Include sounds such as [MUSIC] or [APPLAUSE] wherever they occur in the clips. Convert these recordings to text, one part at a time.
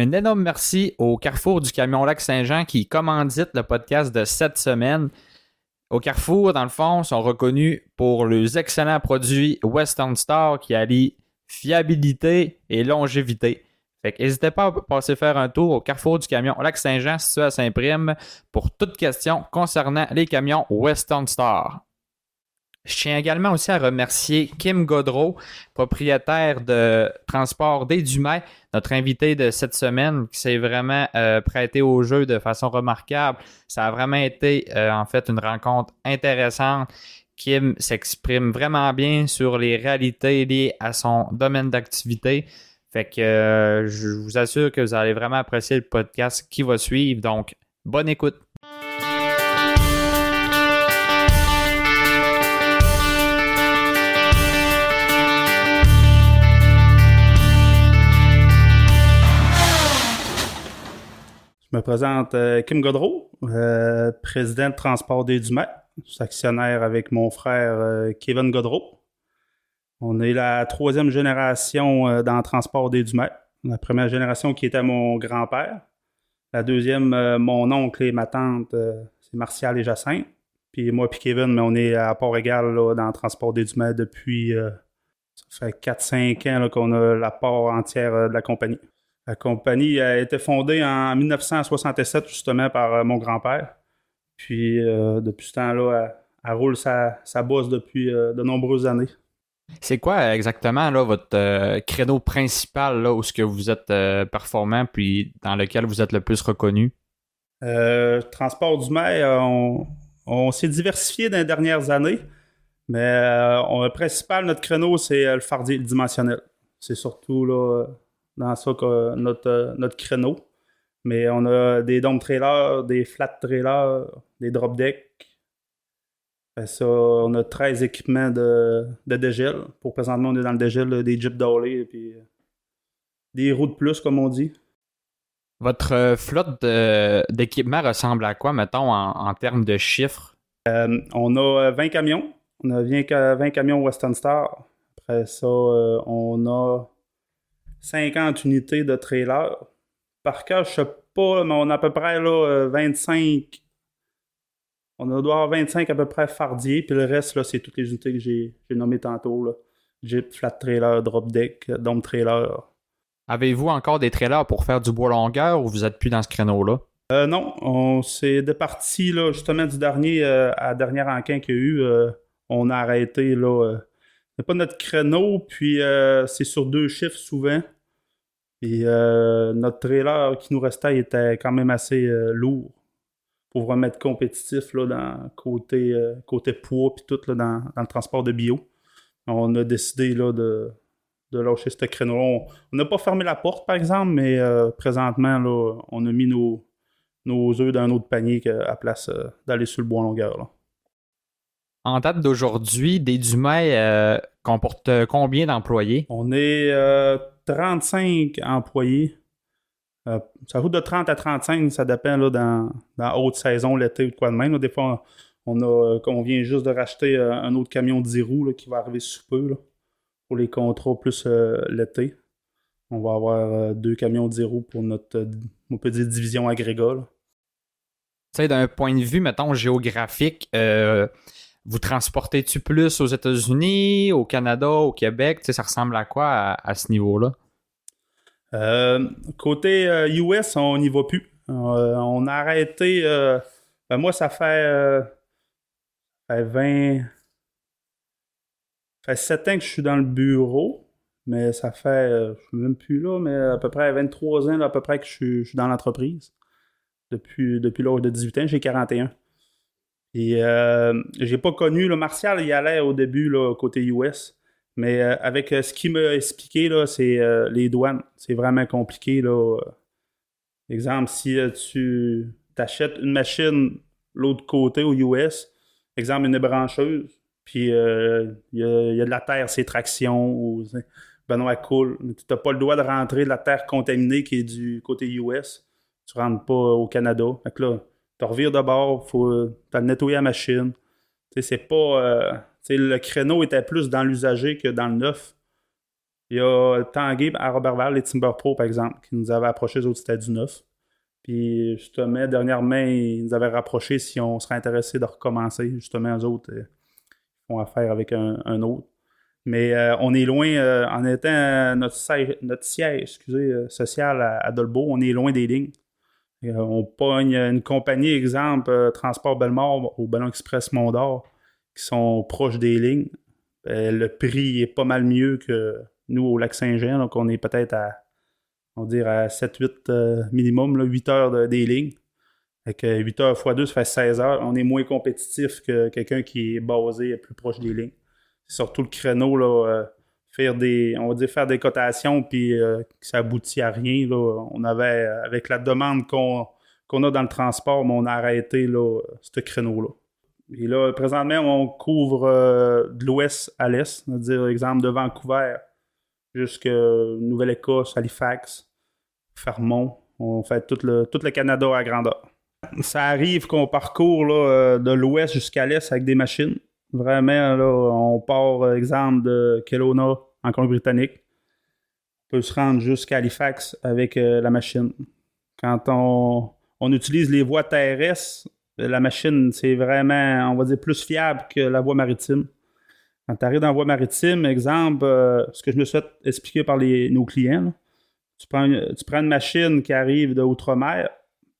Un énorme merci au Carrefour du Camion Lac Saint-Jean qui commandite le podcast de cette semaine. Au Carrefour, dans le fond, sont reconnus pour les excellents produits Western Star qui allient fiabilité et longévité. Fait n'hésitez pas à passer faire un tour au Carrefour du Camion Lac Saint-Jean situé à Saint-Prime pour toute question concernant les camions Western Star. Je tiens également aussi à remercier Kim Godreau, propriétaire de Transport des Dumais, notre invité de cette semaine, qui s'est vraiment euh, prêté au jeu de façon remarquable. Ça a vraiment été euh, en fait une rencontre intéressante. Kim s'exprime vraiment bien sur les réalités liées à son domaine d'activité. Fait que euh, je vous assure que vous allez vraiment apprécier le podcast qui va suivre. Donc, bonne écoute. Me présente euh, Kim Godreau, euh, président de Transport des Dumais, actionnaire avec mon frère euh, Kevin Godreau. On est la troisième génération dans Transport des Dumais. La première génération qui était mon grand-père. La deuxième, mon oncle et ma tante, c'est Martial et Jacinthe. Puis moi puis Kevin, mais on est à port égal dans le Transport des Dumais depuis ça fait 4-5 ans qu'on a la part entière de la compagnie. La compagnie a été fondée en 1967 justement par euh, mon grand-père. Puis euh, depuis ce temps-là, elle, roule sa, sa bosse depuis euh, de nombreuses années. C'est quoi exactement là, votre créneau principal là, où ce que vous êtes performant puis dans lequel vous êtes le plus reconnu? transport du maire, on, s'est diversifié dans les dernières années, mais le principal, notre créneau, c'est le fardier dimensionnel. C'est surtout là, dans ça notre, notre créneau. Mais on a des dome trailers, des flat trailers, des drop decks. Ça, on a 13 équipements de, de dégel. Pour présentement, on est dans le dégel des Jeep Dolly et puis euh, des roues de plus, comme on dit. Votre euh, flotte d'équipements ressemble à quoi, mettons, en, termes de chiffres? Euh, on a 20 camions. On a 20 camions Western Star. Après ça, on a 50 unités de trailer. Par cas, je sais pas, mais on a à peu près là, 25. Euh, on doit avoir 25 à peu près fardiers, puis le reste, là, c'est toutes les unités que j'ai nommées tantôt. Là. Jeep, flat trailer, drop deck, dome trailer. Avez-vous encore des trailers pour faire du bois longueur ou vous êtes plus dans ce créneau-là? Euh, non, on s'est départi là, justement du dernier euh, à la dernière enquête qu'il y a eu. on a arrêté là, c'est pas notre créneau, puis euh, c'est sur deux chiffres souvent. Et euh, notre trailer qui nous restait était quand même assez euh, lourd pour vraiment être compétitif là, dans côté, côté poids puis tout là, dans, le transport de bio. On a décidé là, de, de lâcher ce créneau. On n'a pas fermé la porte, par exemple, mais présentement, là, on a mis nos, nos œufs dans un autre panier à place d'aller sur le bois longueur. Là. En date d'aujourd'hui, des Dumais euh, comporte combien d'employés? On est 35 euh, employés. Euh, ça roule de 30 à 35, ça dépend là, dans, dans haute saison, l'été ou quoi de même. Des fois, on, a, on vient juste de racheter un autre camion de 10 roues qui va arriver sous peu pour les contrats plus l'été. On va avoir deux camions de 10 roues pour notre, on peut dire, division agrégat. Tu sais, d'un point de vue, mettons, géographique, vous transportez-tu plus aux États-Unis, au Canada, au Québec? ça ressemble à quoi à, ce niveau-là? Euh, côté US, euh, on n'y va plus. Euh, on a arrêté. Ben moi, ça fait, fait 20. Ça fait 7 ans que je suis dans le bureau, mais ça fait. je suis même plus là, mais à peu près 23 ans, à peu près que je suis, je suis dans l'entreprise. Depuis, depuis l'âge de 18 ans, j'ai 41. Et euh, j'ai pas connu, le Martial, il allait au début, là, côté US. Mais euh, avec euh, ce qu'il m'a expliqué, c'est euh, les douanes. C'est vraiment compliqué, là. Exemple, si tu achètes une machine l'autre côté au US, exemple, une brancheuse, puis il y, a de la terre, c'est traction, ou Benoît coule. Tu n'as pas le droit de rentrer de la terre contaminée qui est du côté US. Tu rentres pas au Canada. Là, tu revires de bord, faut euh, nettoyer la machine. c'est pas. Euh, le créneau était plus dans l'usager que dans le neuf. Il y a Tanguay à Robertval, les Timber Pro, par exemple, qui nous avaient approché, les autres, c'était du neuf. Puis, justement, dernièrement, ils nous avaient rapproché si on serait intéressé de recommencer. Justement, eux autres, euh, ils font affaire avec un, autre. Mais euh, on est loin, en étant notre siège, notre siège excusez, social à, à Dolbeau, on est loin des lignes. Euh, on pogne une compagnie, exemple, euh, Transport Belmort au Ballon Express Mondor, qui sont proches des lignes. Euh, le prix est pas mal mieux que nous au lac Saint-Jean, donc on est peut-être à, on dire à 7-8 euh, minimum, là, 8 heures de- des lignes. Avec 8 heures x 2, ça fait 16 heures. On est moins compétitif que quelqu'un qui est basé plus proche des lignes. C'est surtout le créneau, là, des, on va dire faire des cotations, puis euh, ça aboutit à rien. Là. On avait, avec la demande qu'on qu'on a dans le transport, mais on a arrêté là, ce créneau-là. Et là, présentement, on couvre euh, de l'ouest à l'est, c'est-à-dire, exemple, de Vancouver jusqu'à Nouvelle-Écosse, Halifax, Fermont. On fait tout le, tout le Canada à grandeur. Ça arrive qu'on parcourt là, euh, de l'ouest jusqu'à l'est avec des machines. Vraiment, là, on part, euh, exemple, de Kelowna en Colombie-Britannique. Peut se rendre jusqu'à Halifax avec euh, la machine. Quand on, utilise les voies terrestres, la machine, c'est vraiment, on va dire, plus fiable que la voie maritime. Quand tu arrives dans la voie maritime, exemple, euh, ce que je me souhaite expliquer par les, nos clients, là, tu, prends une, tu prends une machine qui arrive de Outre-mer,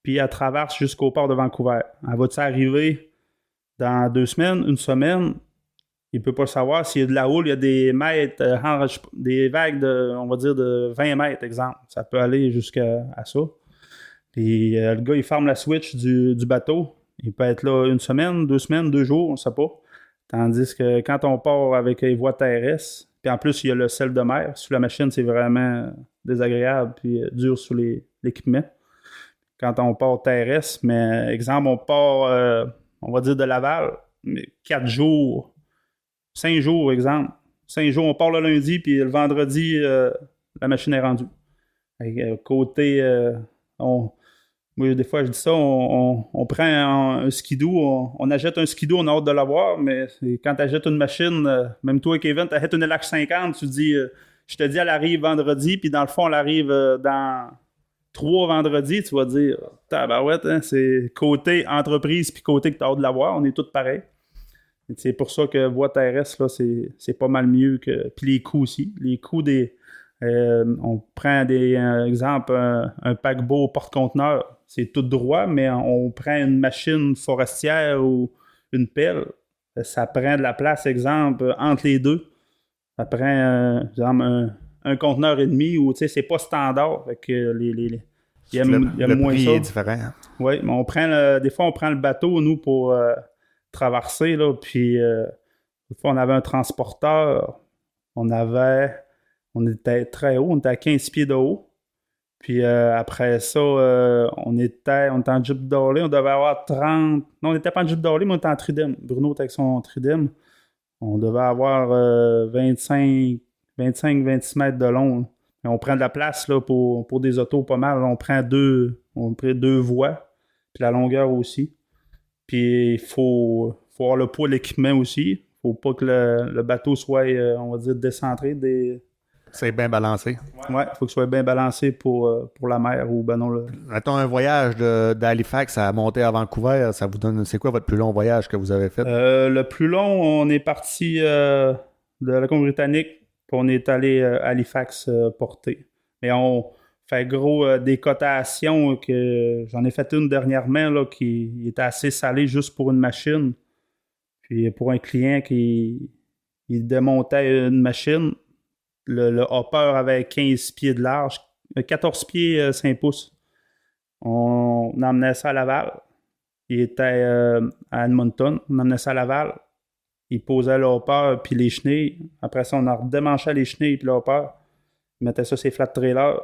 puis elle traverse jusqu'au port de Vancouver. Elle va-tu arriver dans deux semaines, une semaine? Il ne peut pas savoir. S'il y a de la houle, il y a des mètres, euh, des vagues de, on va dire, de 20 mètres, exemple. Ça peut aller jusqu'à ça. Puis euh, le gars, il ferme la switch du, du bateau. Il peut être là une semaine, deux semaines, deux jours, on ne sait pas. Tandis que quand on part avec les voies terrestres, puis en plus, il y a le sel de mer. Sous la machine, c'est vraiment désagréable puis euh, dur sur l'équipement. Quand on part terrestre, mais exemple, on part, on va dire de Laval, mais quatre jours, cinq jours, exemple. Cinq jours, on part le lundi, puis le vendredi, euh, la machine est rendue. Euh, côté, euh, on, moi, des fois, je dis ça, on, prend un, un skidoo, on, achète un skidoo, on a hâte de l'avoir, mais quand tu achètes une machine, euh, même toi, Kevin, tu achètes une LH50, tu dis, je te dis, elle arrive vendredi, puis dans le fond, elle arrive dans trois vendredis, tu vas dire, tabarouette, hein, c'est côté entreprise, puis côté que tu as hâte de l'avoir, on est tous pareils. C'est pour ça que voie terrestre, là, c'est c'est pas mal mieux que. Puis les coûts aussi. Les coûts des. euh, on prend des euh, exemple un, un paquebot porte-conteneur, c'est tout droit, mais on prend une machine forestière ou une pelle, ça prend de la place, exemple, entre les deux. Ça prend euh, exemple, un, un conteneur et demi ou tu sais, c'est pas standard. Fait que les, les, les- il y a, le, il y a le moins prix ça. est différent. Oui, mais on prend le- des fois on prend le bateau, nous, pour euh, traverser, là, puis euh, on avait un transporteur, on avait, on était très haut, on était à 15 pieds de haut, puis euh, après ça, euh, on était, on était en Jeep Dolly, on devait avoir 30, non, on n'était pas en Jeep Dolly, mais on était en Tridem, Bruno était avec son Tridem, on devait avoir euh, 25, 25, 26 mètres de long, on prend de la place là, pour, pour des autos pas mal. On prend deux, on prend deux voies, puis la longueur aussi. Puis il faut, faut avoir le poids de l'équipement aussi. faut pas que le, le bateau soit, euh, on va dire, décentré. Des... C'est bien balancé. Ouais, faut qu'il soit bien balancé pour, euh, pour la mer ou ben non. Le... Mettons un voyage de- d'Halifax à monter à Vancouver, ça vous donne. C'est quoi votre plus long voyage que vous avez fait? Euh, le plus long, on est parti de la Colombie-Britannique, puis on est allé à Halifax porter. Mais on fait gros euh, que j'en ai fait une dernièrement là, qui était assez salée juste pour une machine. Puis pour un client qui démontait une machine, le, hopper avait 15 pieds de large, euh, 14 pieds euh, 5 pouces. On emmenait ça à Laval. Il était euh, à Edmonton. On emmenait ça à Laval. Il posait le hopper puis les chenilles. Après ça, on a redémanché les chenilles puis le hopper. Il mettait ça sur ses flat trailers.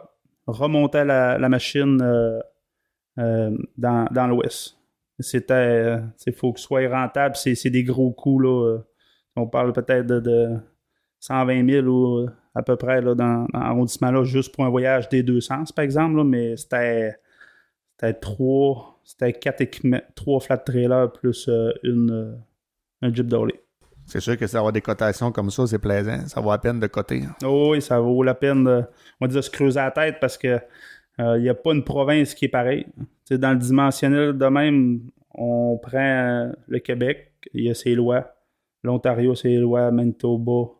Remontait la, la machine euh, euh, dans, dans l'ouest. C'était. Il faut que ce soit rentable. C'est des gros coûts. Là. Euh, On parle peut-être de, de 120 000 ou à peu près là, dans, dans l'arrondissement là, juste pour un voyage des deux sens, par exemple. là, mais c'était. C'était trois. C'était quatre équipements. Trois flat trailers plus une, un Jeep Dolly. C'est sûr que ça avoir des cotations comme ça, c'est plaisant. Ça vaut la peine de coter. Oh oui, ça vaut la peine de, on va dire, se creuser la tête parce que il n'y a pas une province qui est pareille. dans le dimensionnel de même, on prend euh, le Québec, il y a ses lois. L'Ontario, ses lois. Manitoba,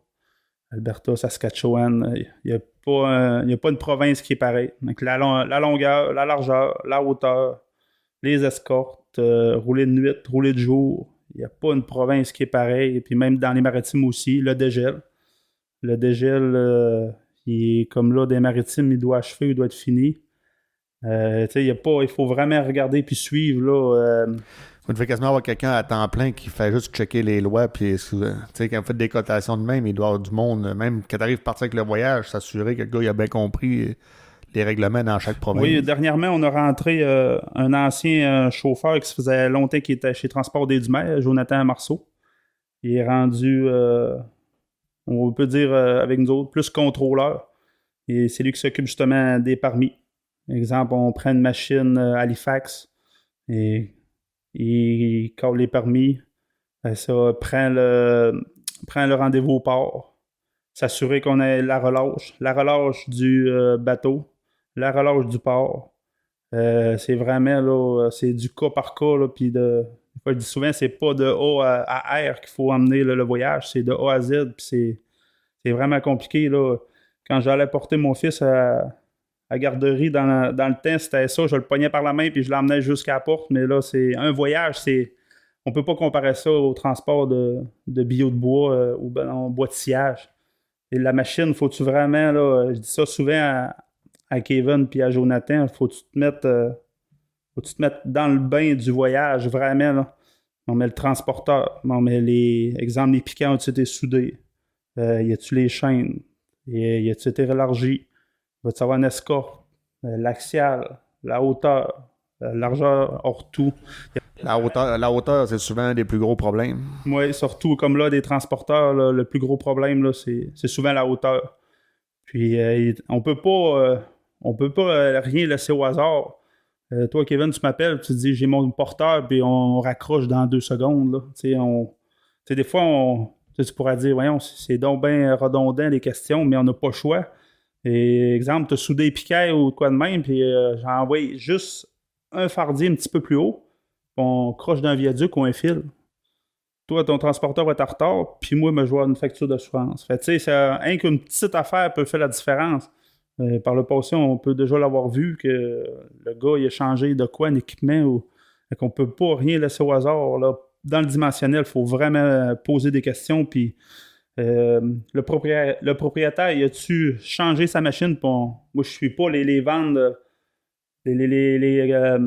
Alberta, Saskatchewan. Il n'y a, pas, a pas une province qui est pareille. Donc, la, la longueur, la largeur, la hauteur, les escortes, euh, rouler de nuit, rouler de jour. N'y a pas une province qui est pareille. Et puis même dans les maritimes aussi, le dégel. Le dégel, euh, il est comme là, des maritimes, il doit achever, il doit être fini. Euh, y a il faut vraiment regarder puis suivre. Là, euh... Vous quasiment avoir quelqu'un à temps plein qui fait juste checker les lois. Puis, euh, quand vous faites des cotations de même, il doit y avoir du monde. Même quand tu arrives à partir avec le voyage, s'assurer que le gars a bien compris les règlements dans chaque province. Oui, dernièrement, on a rentré euh, un ancien chauffeur qui se faisait longtemps qui était chez Transport des Dumais, Jonathan Marceau. Il est rendu, on peut dire avec nous autres, plus contrôleur. Et c'est lui qui s'occupe justement des permis. Exemple, on prend une machine euh, Halifax et il colle les permis. Ça prend le, prend le rendez-vous au port. S'assurer qu'on ait la relâche. La relâche du euh, bateau. La relâche du port. Euh, c'est vraiment là, c'est du cas par cas. Là, puis de, je dis souvent, c'est pas de A à, R qu'il faut emmener le voyage, c'est de A à Z. Puis c'est vraiment compliqué. Là. Quand j'allais porter mon fils à, à garderie dans, dans, le temps, c'était ça. Je le pognais par la main puis je l'emmenais jusqu'à la porte. Mais là, c'est un voyage, c'est. On peut pas comparer ça au transport de, de bio de bois euh, ou en bois de sillage. Et la machine, faut-tu vraiment, là, je dis ça souvent à, Kevin puis à Jonathan, faut-tu te mettre. Euh, faut-tu te mettre dans le bain du voyage, vraiment, là. On met le transporteur, on met les. Exemple, les piquants ont-ils été soudés? Euh, y a-tu les chaînes? Y a-tu été élargi? va avoir un escorte, euh, l'axial, la hauteur, la largeur? Hors tout? La hauteur, la hauteur c'est souvent un des plus gros problèmes. Oui, surtout comme là, des transporteurs, le plus gros problème, c'est souvent la hauteur. Puis euh, on peut pas euh, on peut pas rien laisser au hasard. toi, Kevin, tu m'appelles, tu te dis j'ai mon porteur, puis on raccroche dans deux secondes. Des fois, on, tu pourrais dire, voyons, c'est donc bien redondant les questions, mais on n'a pas le choix. Exemple, tu as soudé piquet ou quoi de même, puis euh, j'ai envoyé juste un fardier un petit peu plus haut, on croche d'un viaduc ou un fil. Toi, ton transporteur va être en retard, puis moi, je vois une facture d'assurance. Fait tu sais, rien qu'une petite affaire peut faire la différence. Euh, par le passé, on peut déjà l'avoir vu que le gars, il a changé de quoi, un équipement, ou qu'on peut pas rien laisser au hasard. Là. Dans le dimensionnel, il faut vraiment poser des questions, puis euh, le, propriétaire, le propriétaire, il a-tu changé sa machine pour. Moi, je suis pas les, les ventes. Les, les, les, euh,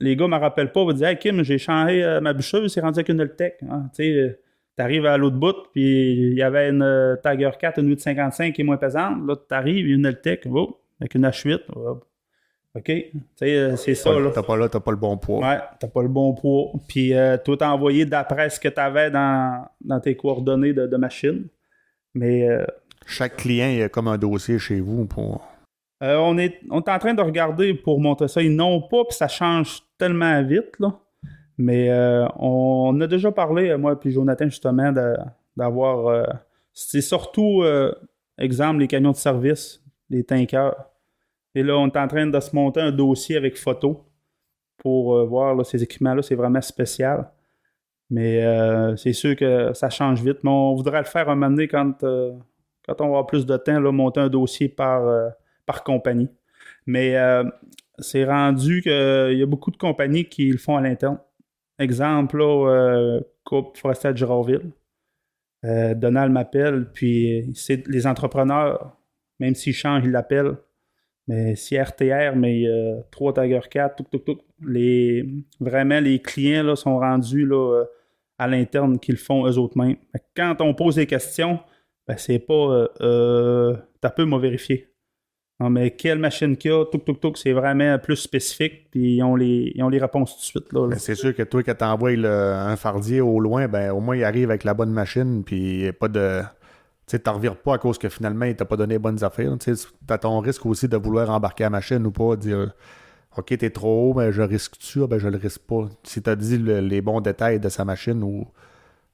les gars me rappellent pas, vous dire Hey Kim, j'ai changé ma bûcheuse, c'est rendu avec une Eltec. Hein. Tu sais, t'arrives à l'autre bout, puis il y avait une Tiger 4, une 855 qui est moins pesante. Là, t'arrives, une Eltec, oh, avec une H8. OK? Tu sais, c'est ça. Là. T'as pas là, t'as pas le bon poids. Ouais, t'as pas le bon poids. Puis tout envoyé d'après ce que t'avais dans, dans tes coordonnées de, de machine. Mais. Euh, Chaque client, il a comme un dossier chez vous pour. Euh, on, est, on est en train de regarder pour montrer ça. Ils n'ont pas, puis ça change tellement vite, là. Mais euh, on, a déjà parlé, moi puis Jonathan, justement, d'avoir. c'est surtout, exemple, les camions de service, les tankers. Et là, on est en train de se monter un dossier avec photo pour voir ces équipements-là. C'est vraiment spécial. Mais euh, c'est sûr que ça change vite. Mais on voudrait le faire un moment donné quand, euh, quand on avoir plus de temps, là, monter un dossier par, euh, par compagnie. Mais c'est rendu qu'il y a beaucoup de compagnies qui le font à l'interne. Exemple, là, Coupe Forestier de Girardville. Donald m'appelle, puis les entrepreneurs, même s'ils changent, ils l'appellent. Mais si RTR, mais 3 Tiger 4, tout, tout, tout. Les, vraiment, les clients là, sont rendus là, à l'interne qu'ils font eux autres mêmes. Quand on pose des questions, ben, c'est pas euh, euh t'as peu m'a vérifié. Non, mais quelle machine qu'il y a, tout, tout, tout, c'est vraiment plus spécifique, puis ils ont les, réponses tout de suite. Là, C'est sûr que toi, quand t'envoies un fardier au loin, ben au moins il arrive avec la bonne machine, puis il n'y a pas de. Tu sais, t'en revires pas à cause que finalement, il t'a pas donné les bonnes affaires. Tu as ton risque aussi de vouloir embarquer la machine ou pas, dire OK, t'es trop haut, mais je risque-tu? Ah, ben, je le risque pas. Si t'as dit les bons détails de sa machine ou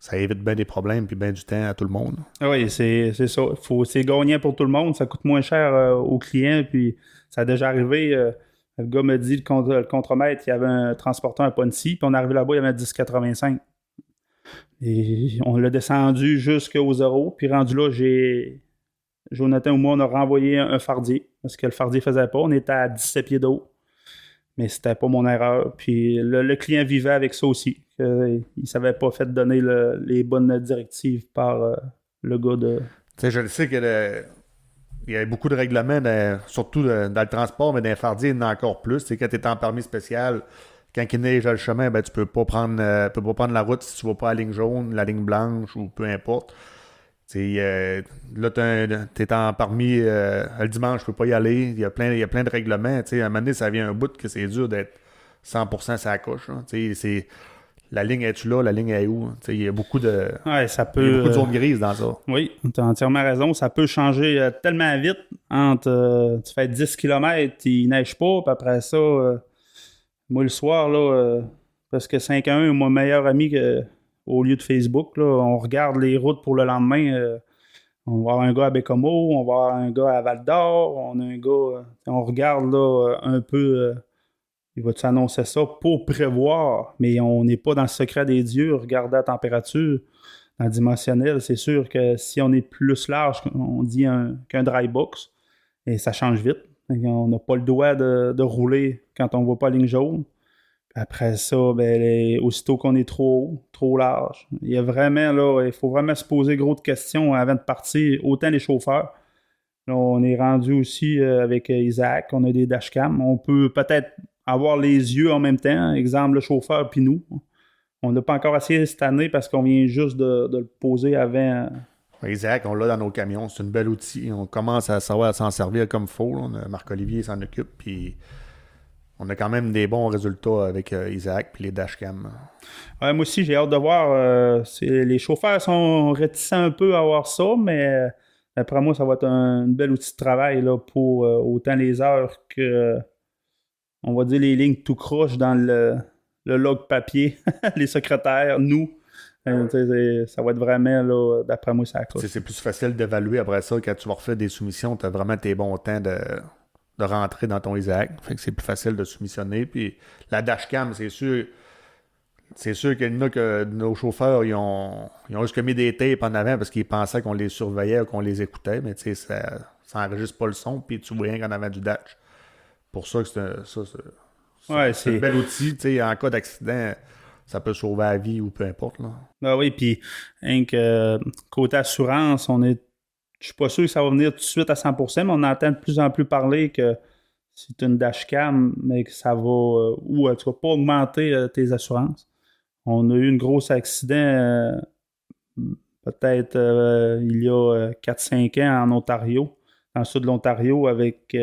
ça évite bien des problèmes puis bien du temps à tout le monde. Ah Oui, c'est ça. Faut- C'est gagnant pour tout le monde. Ça coûte moins cher euh, aux clients. Puis ça a déjà arrivé. euh, le gars me dit, le, contre- le contremaître, il y avait un transporteur à Ponty. Puis on est arrivé là-bas, il y avait un 10,85. Et on l'a descendu jusqu'au zéro. Puis rendu là, j'ai. Jonathan ou moi, on a renvoyé un, fardier. Parce que le fardier faisait pas. On était à 17 pieds d'eau. Mais c'était pas mon erreur. Puis le, le client vivait avec ça aussi. que il s'avait pas fait donner le- les bonnes directives par euh, le gars de. Tu sais, je le sais qu'il y, a beaucoup de règlements, surtout dans le transport, mais dans les il y en a encore plus. Sais, quand tu es en permis spécial, quand il neige le chemin, ben, tu peux pas prendre euh, peux pas prendre la route si tu vas pas à la ligne jaune, la ligne blanche ou peu importe. Euh, là, tu es en permis euh, le dimanche, tu peux pas y aller. Il y a plein, il y a plein de règlements. À un moment donné, ça vient un bout que c'est dur d'être 100% sa c'est la ligne est-tu là, la ligne est où? Il y a beaucoup de, Ouais, ça il y a peut. beaucoup de euh, zones grises dans ça. Oui, tu as entièrement raison. Ça peut changer euh, tellement vite entre euh, tu fais 10 km, il neige pas, puis après ça, euh, moi le soir, là, euh, parce que 5 à 1, mon meilleur ami que, au lieu de Facebook, on regarde les routes pour le lendemain. euh, on va avoir un gars à Bécomo, on va avoir un gars à Val d'Or, on a un gars. euh, on regarde euh, un peu. il va-tu annoncer ça pour prévoir, mais on n'est pas dans le secret des dieux, regarder la température en dimensionnel, c'est sûr que si on est plus large, on dit un- qu'un dry box, et ça change vite. On n'a pas le droit de, de rouler quand on ne voit pas la ligne jaune. Après ça, ben, aussitôt qu'on est trop haut, trop large, il y a vraiment là, il faut vraiment se poser gros de questions avant de partir, autant les chauffeurs. On est rendu aussi euh, avec euh, Isaac, on a des dashcams. On peut peut-être avoir les yeux en même temps, exemple le chauffeur puis nous. On n'a pas encore essayé cette année parce qu'on vient juste de, le poser avant. Isaac, on l'a dans nos camions. C'est un bel outil. On commence à savoir s'en servir comme il faut. Marc-Olivier s'en occupe. Puis on a quand même des bons résultats avec euh, Isaac puis les dashcams. Ouais, moi aussi, j'ai hâte de voir. euh, les chauffeurs sont réticents un peu à avoir ça, mais euh, d'après moi, ça va être un, bel outil de travail là, pour euh, autant les heures que, on va dire, les lignes tout croche dans le, le log papier, [LAUGHS] les secrétaires, nous. Euh, ça va être vraiment, là, d'après moi, ça. C'est plus facile d'évaluer après ça quand tu vas refaire des soumissions. Tu as vraiment tes bons temps de, de rentrer dans ton Isaac. Fait que c'est plus facile de soumissionner. Puis la dashcam, c'est sûr. C'est sûr qu'il y en a que nos chauffeurs, ils ont, ils ont juste mis des tapes en avant parce qu'ils pensaient qu'on les surveillait ou qu'on les écoutait, mais tu sais, ça, ça enregistre pas le son, puis tu vois rien qu'en avant du dash. Pour ça que c'est un, ça, c'est- c'est- Ouais, c'est un bel outil. Tu sais, en cas d'accident, ça peut sauver la vie ou peu importe. Là. Ah oui, puis hein, que, euh, côté assurance, on est. Je suis pas sûr que ça va venir tout de suite à 100%, mais on entend de plus en plus parler que c'est une dashcam, mais que ça va. euh, ou euh, tu vas pas augmenter euh, tes assurances. On a eu un gros accident euh, peut-être il y a 4-5 ans en Ontario, dans le sud de l'Ontario, avec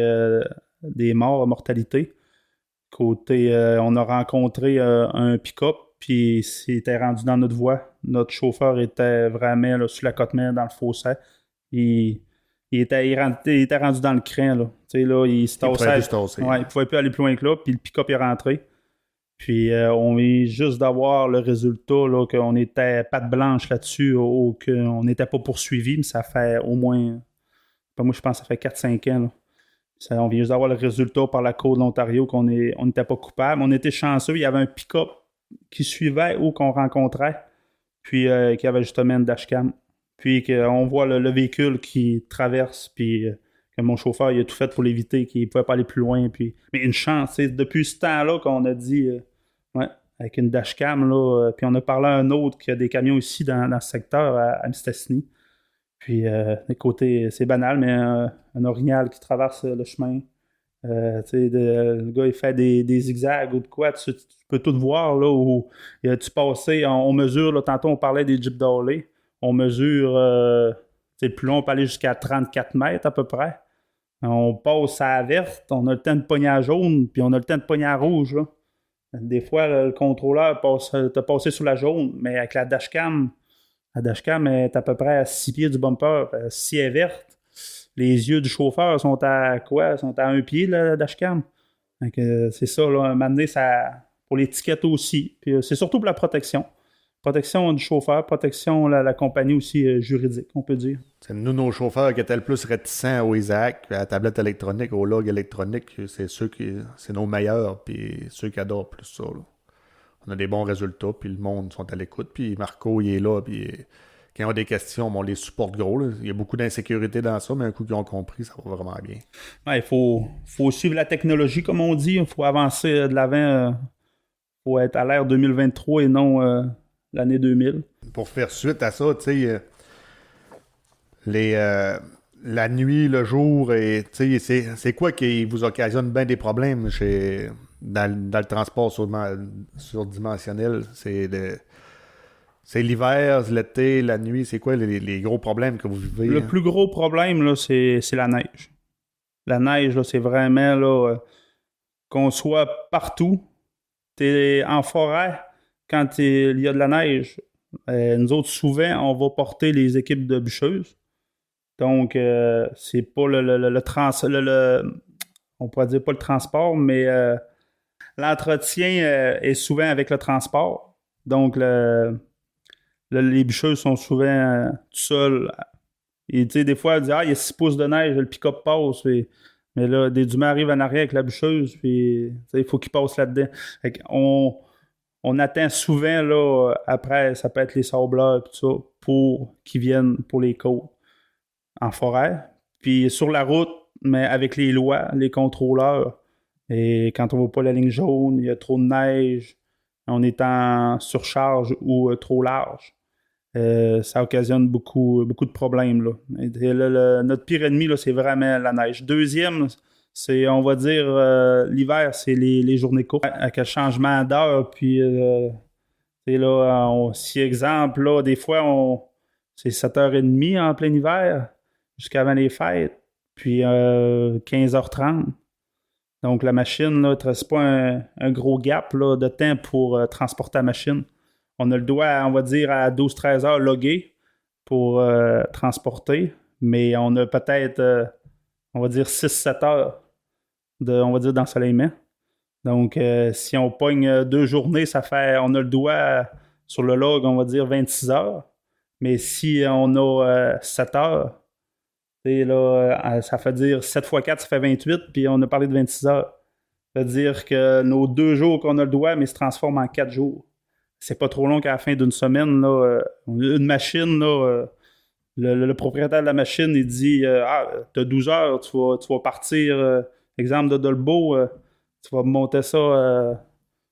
des morts, mortalité. Côté, on a rencontré un pick-up, puis c'était rendu dans notre voie. Notre chauffeur était vraiment là, sur la côte mer dans le fossé. Il, il, était, il, ren- il était rendu dans le cran. Là. Tu sais, là, il se tassait. Ouais, il pouvait plus aller plus loin que là, puis le pick-up est rentré. Puis euh, on vient juste d'avoir le résultat, là, qu'on était patte blanche là-dessus, ou qu'on n'était pas poursuivi, mais ça fait au moins, ben, moi je pense que ça fait 4-5 ans. là. Ça, on vient juste d'avoir le résultat par la Cour de l'Ontario qu'on est- on n'était pas coupable. On était chanceux, il y avait un pick-up qui suivait ou qu'on rencontrait, puis euh, qui avait justement une dashcam. Puis qu'on voit le, le véhicule qui traverse, puis euh, que mon chauffeur il a tout fait pour l'éviter, qu'il ne pouvait pas aller plus loin. Puis... Mais une chance, c'est depuis ce temps-là qu'on a dit, euh, ouais, avec une dashcam, là, euh, puis on a parlé à un autre qui a des camions ici dans, dans ce secteur, à, à Mistassini. Puis, côtés, c'est banal, mais un orignal qui traverse le chemin. Tu le gars, il fait des, zigzags ou de quoi. Tu, tu peux tout voir, là, où a-tu passé, on, mesure, là, tantôt on parlait des Jeep Dowley. On mesure, euh, le plus long, on peut aller jusqu'à 34 mètres à peu près. On passe à verte, on a le temps de pogner à jaune, puis on a le temps de pogner à rouge. Des fois, le contrôleur passe, euh, t'a passé sur la jaune, mais avec la dashcam, la dashcam est à peu près à 6 pieds du bumper. Euh, Si elle est verte, les yeux du chauffeur sont à quoi? sont à un pied, là, la dashcam. Euh, c'est ça, là, un moment donné, ça, pour l'étiquette aussi. C'est surtout pour la protection. Protection du chauffeur, protection de la, la compagnie aussi euh, juridique, on peut dire. C'est nous, nos chauffeurs qui étaient le plus réticents au Isaac, à la tablette électronique, au log électronique, c'est ceux qui. c'est nos meilleurs, puis ceux qui adorent plus ça. là. On a des bons résultats, puis le monde sont à l'écoute, puis Marco, il est là, puis quand ils ont des questions, on les supporte gros. là. Il y a beaucoup d'insécurité dans ça, mais un coup qu'ils ont compris, ça va vraiment bien. Ouais, il faut, faut suivre la technologie, comme on dit. Il faut avancer euh, de l'avant. Il faut être à l'ère 2023 et non euh, l'année 2000. Pour faire suite à ça, tu sais, euh, les, euh, la nuit, le jour, et c'est, quoi qui vous occasionne bien des problèmes chez, dans, le- dans le transport surdimensionnel? C'est le- c'est l'hiver, l'été, la nuit, c'est quoi les, les gros problèmes que vous vivez? Le hein? plus gros problème, là, c'est c'est la neige. La neige, là, c'est vraiment là, euh, qu'on soit partout. T'es en forêt, quand il y a de la neige, euh, nous autres, souvent, on va porter les équipes de bûcheuses. Donc, euh, c'est pas le, le, le- le on pourrait dire pas le transport, mais euh, l'entretien est souvent avec le transport. Donc, le, le- les bûcheuses sont souvent tout seuls et tu sais, des fois, elle dit Ah, il y a 6 pouces de neige, le pick-up passe. Mais là, des dumais arrivent en arrière avec la bûcheuse, puis il faut qu'il passe là-dedans. On, on attend souvent, là, après, ça peut être les sableurs tout ça, pour qu'ils viennent pour les côtes en forêt. Puis sur la route, mais avec les lois, les contrôleurs, et quand on va pas la ligne jaune, il y a trop de neige, on est en surcharge ou euh, trop large. Euh, ça occasionne beaucoup, de problèmes. Notre pire ennemi, c'est vraiment la neige. Deuxième, c'est, on va dire, euh, l'hiver, c'est les, les journées courtes. Avec le changement d'heure, puis, euh, là, on- si exemple, là, des fois, on, c'est 7h30 en plein hiver, jusqu'avant les fêtes, puis euh, 15h30. Donc, la machine, là, ne pas un, un gros gap là, de temps pour euh, transporter la machine. On a le doigt, on va dire, à 12-13 heures logué pour euh, transporter, mais on a peut-être, euh, on va dire, 6-7 heures de, d'ensoleillement. Donc, euh, si on pogne euh, deux journées, ça fait, on a le doigt sur le log, on va dire, 26 heures. Mais si on a euh, 7 heures, et là, euh, ça fait dire 7 x 4, ça fait 28, puis on a parlé de 26 heures. Ça veut dire que nos deux jours qu'on a le doigt, mais se transforment en 4 jours c'est pas trop long qu'à la fin d'une semaine, là, une machine, là, le, propriétaire de la machine, il dit euh, Ah, t'as 12 heures, tu vas, tu vas partir, euh, exemple de Dolbeau, euh, tu vas monter ça, euh,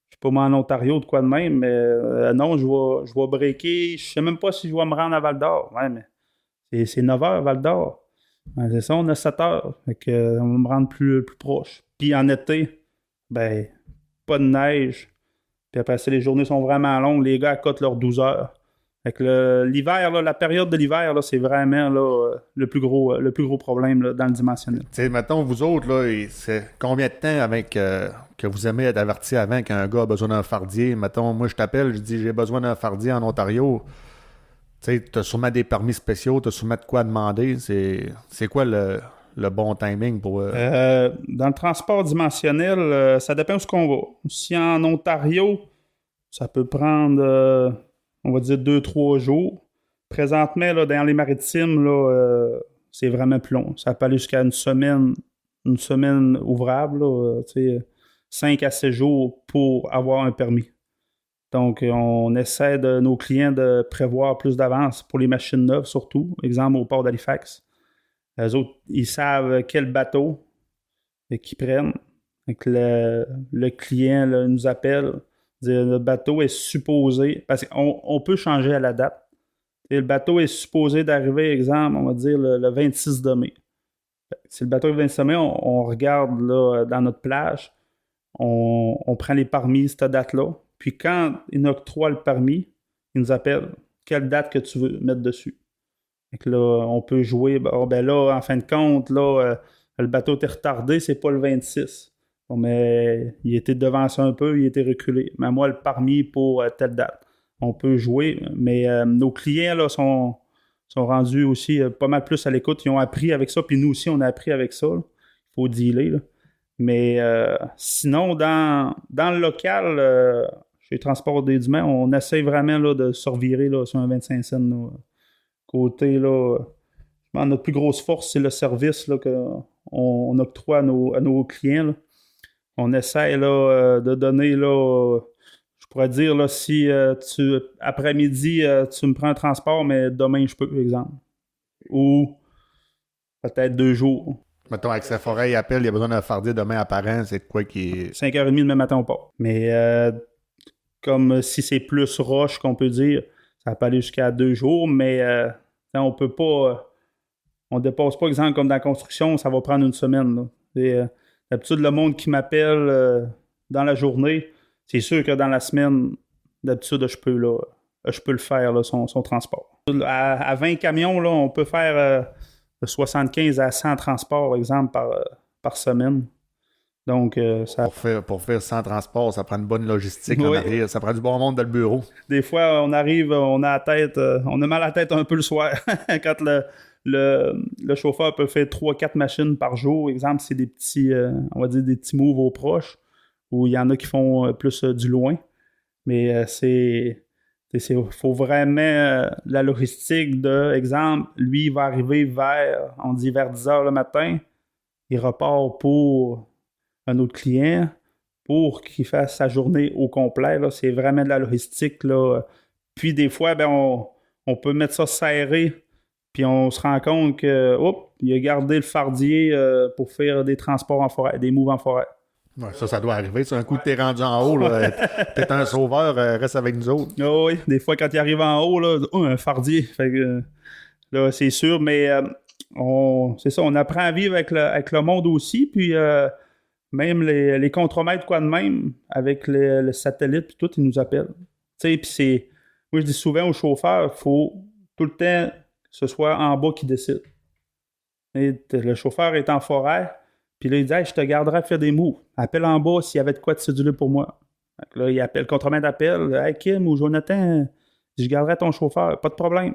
je sais pas moi, en Ontario, de quoi de même, mais non, je vais, je vais breaker, je sais même pas si je vais me rendre à Val d'Or. Ouais, mais c'est, c'est 9 heures, Val d'Or. C'est ça, on a 7 heures. Fait que, on va me rendre plus, plus proche. Puis en été, ben, pas de neige. Puis après ça, les journées sont vraiment longues. Les gars accotent leurs 12 heures. Fait que l'hiver, la période de l'hiver, c'est vraiment là, euh, le, plus gros, le plus gros problème là, dans le dimensionnel. Tu sais, mettons, vous autres, là, c'est combien de temps avec euh, que vous aimez être averti avant qu'un gars a besoin d'un fardier? Mettons, moi, je t'appelle, je dis j'ai besoin d'un fardier en Ontario. Tu t'as sûrement des permis spéciaux, t'as sûrement de quoi demander. C'est, quoi le, le bon timing pour. euh, Euh, dans le transport dimensionnel, ça dépend où ce qu'on va. Si en Ontario, ça peut prendre, on va dire, deux, trois jours. Présentement, là, dans les maritimes, euh, c'est vraiment plus long. Ça peut aller jusqu'à une semaine, ouvrable, là, euh, tu sais, 5 à 6 jours pour avoir un permis. Donc, on essaie de nos clients de prévoir plus d'avance pour les machines neuves, surtout. Exemple, au port d'Halifax. Les autres, ils savent quel bateau qu'ils prennent. Que le, client nous appelle, dit le bateau est supposé, parce qu'on on peut changer à la date. Et le bateau est supposé d'arriver, exemple, on va dire le, le 26 de mai. Si le bateau est le 26 mai, on, regarde là, dans notre plage, on, prend les permis cette date-là. Puis quand il octroie le permis, il nous appelle quelle date que tu veux mettre dessus. Que là, on peut jouer. Oh, ben là, en fin de compte, là, euh, le bateau était retardé, c'est pas le 26. Mais il était devancé un peu, il était reculé. Mais moi, le permis pour euh, telle date. On peut jouer, mais euh, nos clients là, sont, sont rendus aussi euh, pas mal plus à l'écoute. Ils ont appris avec ça, puis nous aussi, on a appris avec ça. Il faut dealer. là. Mais sinon, dans, dans le local, chez Transport des Humains, on essaie vraiment là, de se revirer là, sur un 25 cents. là. Côté, là, notre plus grosse force, c'est le service qu'on on octroie à nos, à nos clients. On essaie là, euh, de donner, là, je pourrais dire, là, si euh, tu après-midi, euh, tu me prends un transport, mais demain, je peux, par exemple. Ou peut-être deux jours. Mettons, avec sa forêt, il appelle, il a besoin d'un fardier demain apparent, c'est quoi qui est. 5h30 demain matin, on part. Mais euh, comme si c'est plus roche qu'on peut dire, ça peut aller jusqu'à deux jours, mais euh, on peut pas. euh, on dépasse pas, exemple, comme dans la construction, ça va prendre une semaine. là. Et, D'habitude, le monde qui m'appelle euh, dans la journée, c'est sûr que dans la semaine, d'habitude, je peux là, je peux le faire, là, son, son transport. À, à 20 camions, là, on peut faire euh, de 75 à 100 transports, exemple, par, euh, par semaine. Donc, euh, ça, Pour faire, pour faire sans transport, ça prend une bonne logistique en Oui. arrière. Ça prend du bon monde dans le bureau. des fois, on arrive, on a la tête, euh, on a mal à la tête un peu le soir. [LAUGHS] Quand le, le, le chauffeur peut faire 3-4 machines par jour, exemple, c'est des petits, euh, on va dire des petits moves aux proches, où il y en a qui font euh, plus euh, du loin. Mais c'est. Il faut vraiment la logistique de, exemple, lui, il va arriver vers, on dit vers 10 h le matin, il repart pour un autre client pour qu'il fasse sa journée au complet. C'est vraiment de la logistique. Là. Puis des fois, ben, on, on peut mettre ça serré, puis on se rend compte que, hop, il a gardé le fardier euh, pour faire des transports en forêt, des moves en forêt. Ouais, ça, ça doit arriver. C'est un coup que t'es rendu en haut, [LAUGHS] t'es un sauveur, euh, reste avec nous autres. Ah oui, des fois, quand il arrive en haut, là, oh, un fardier. Fait que, euh, là, c'est sûr, mais on, c'est ça, on apprend à vivre avec le, avec le monde aussi, puis même les, les contremaîtres, quoi de même, avec le, le satellite, puis tout, ils nous appellent. Tu sais, puis c'est. Moi, je dis souvent aux chauffeurs, il faut tout le temps ce soit en bas qui décide. Le chauffeur est en forêt, puis là, il dit je te garderai à faire des moves. Appelle en bas s'il y avait de quoi de cédulé pour moi. Là, il appelle, le contremaître appelle Hey, Kim ou Jonathan, je garderai ton chauffeur, pas de problème.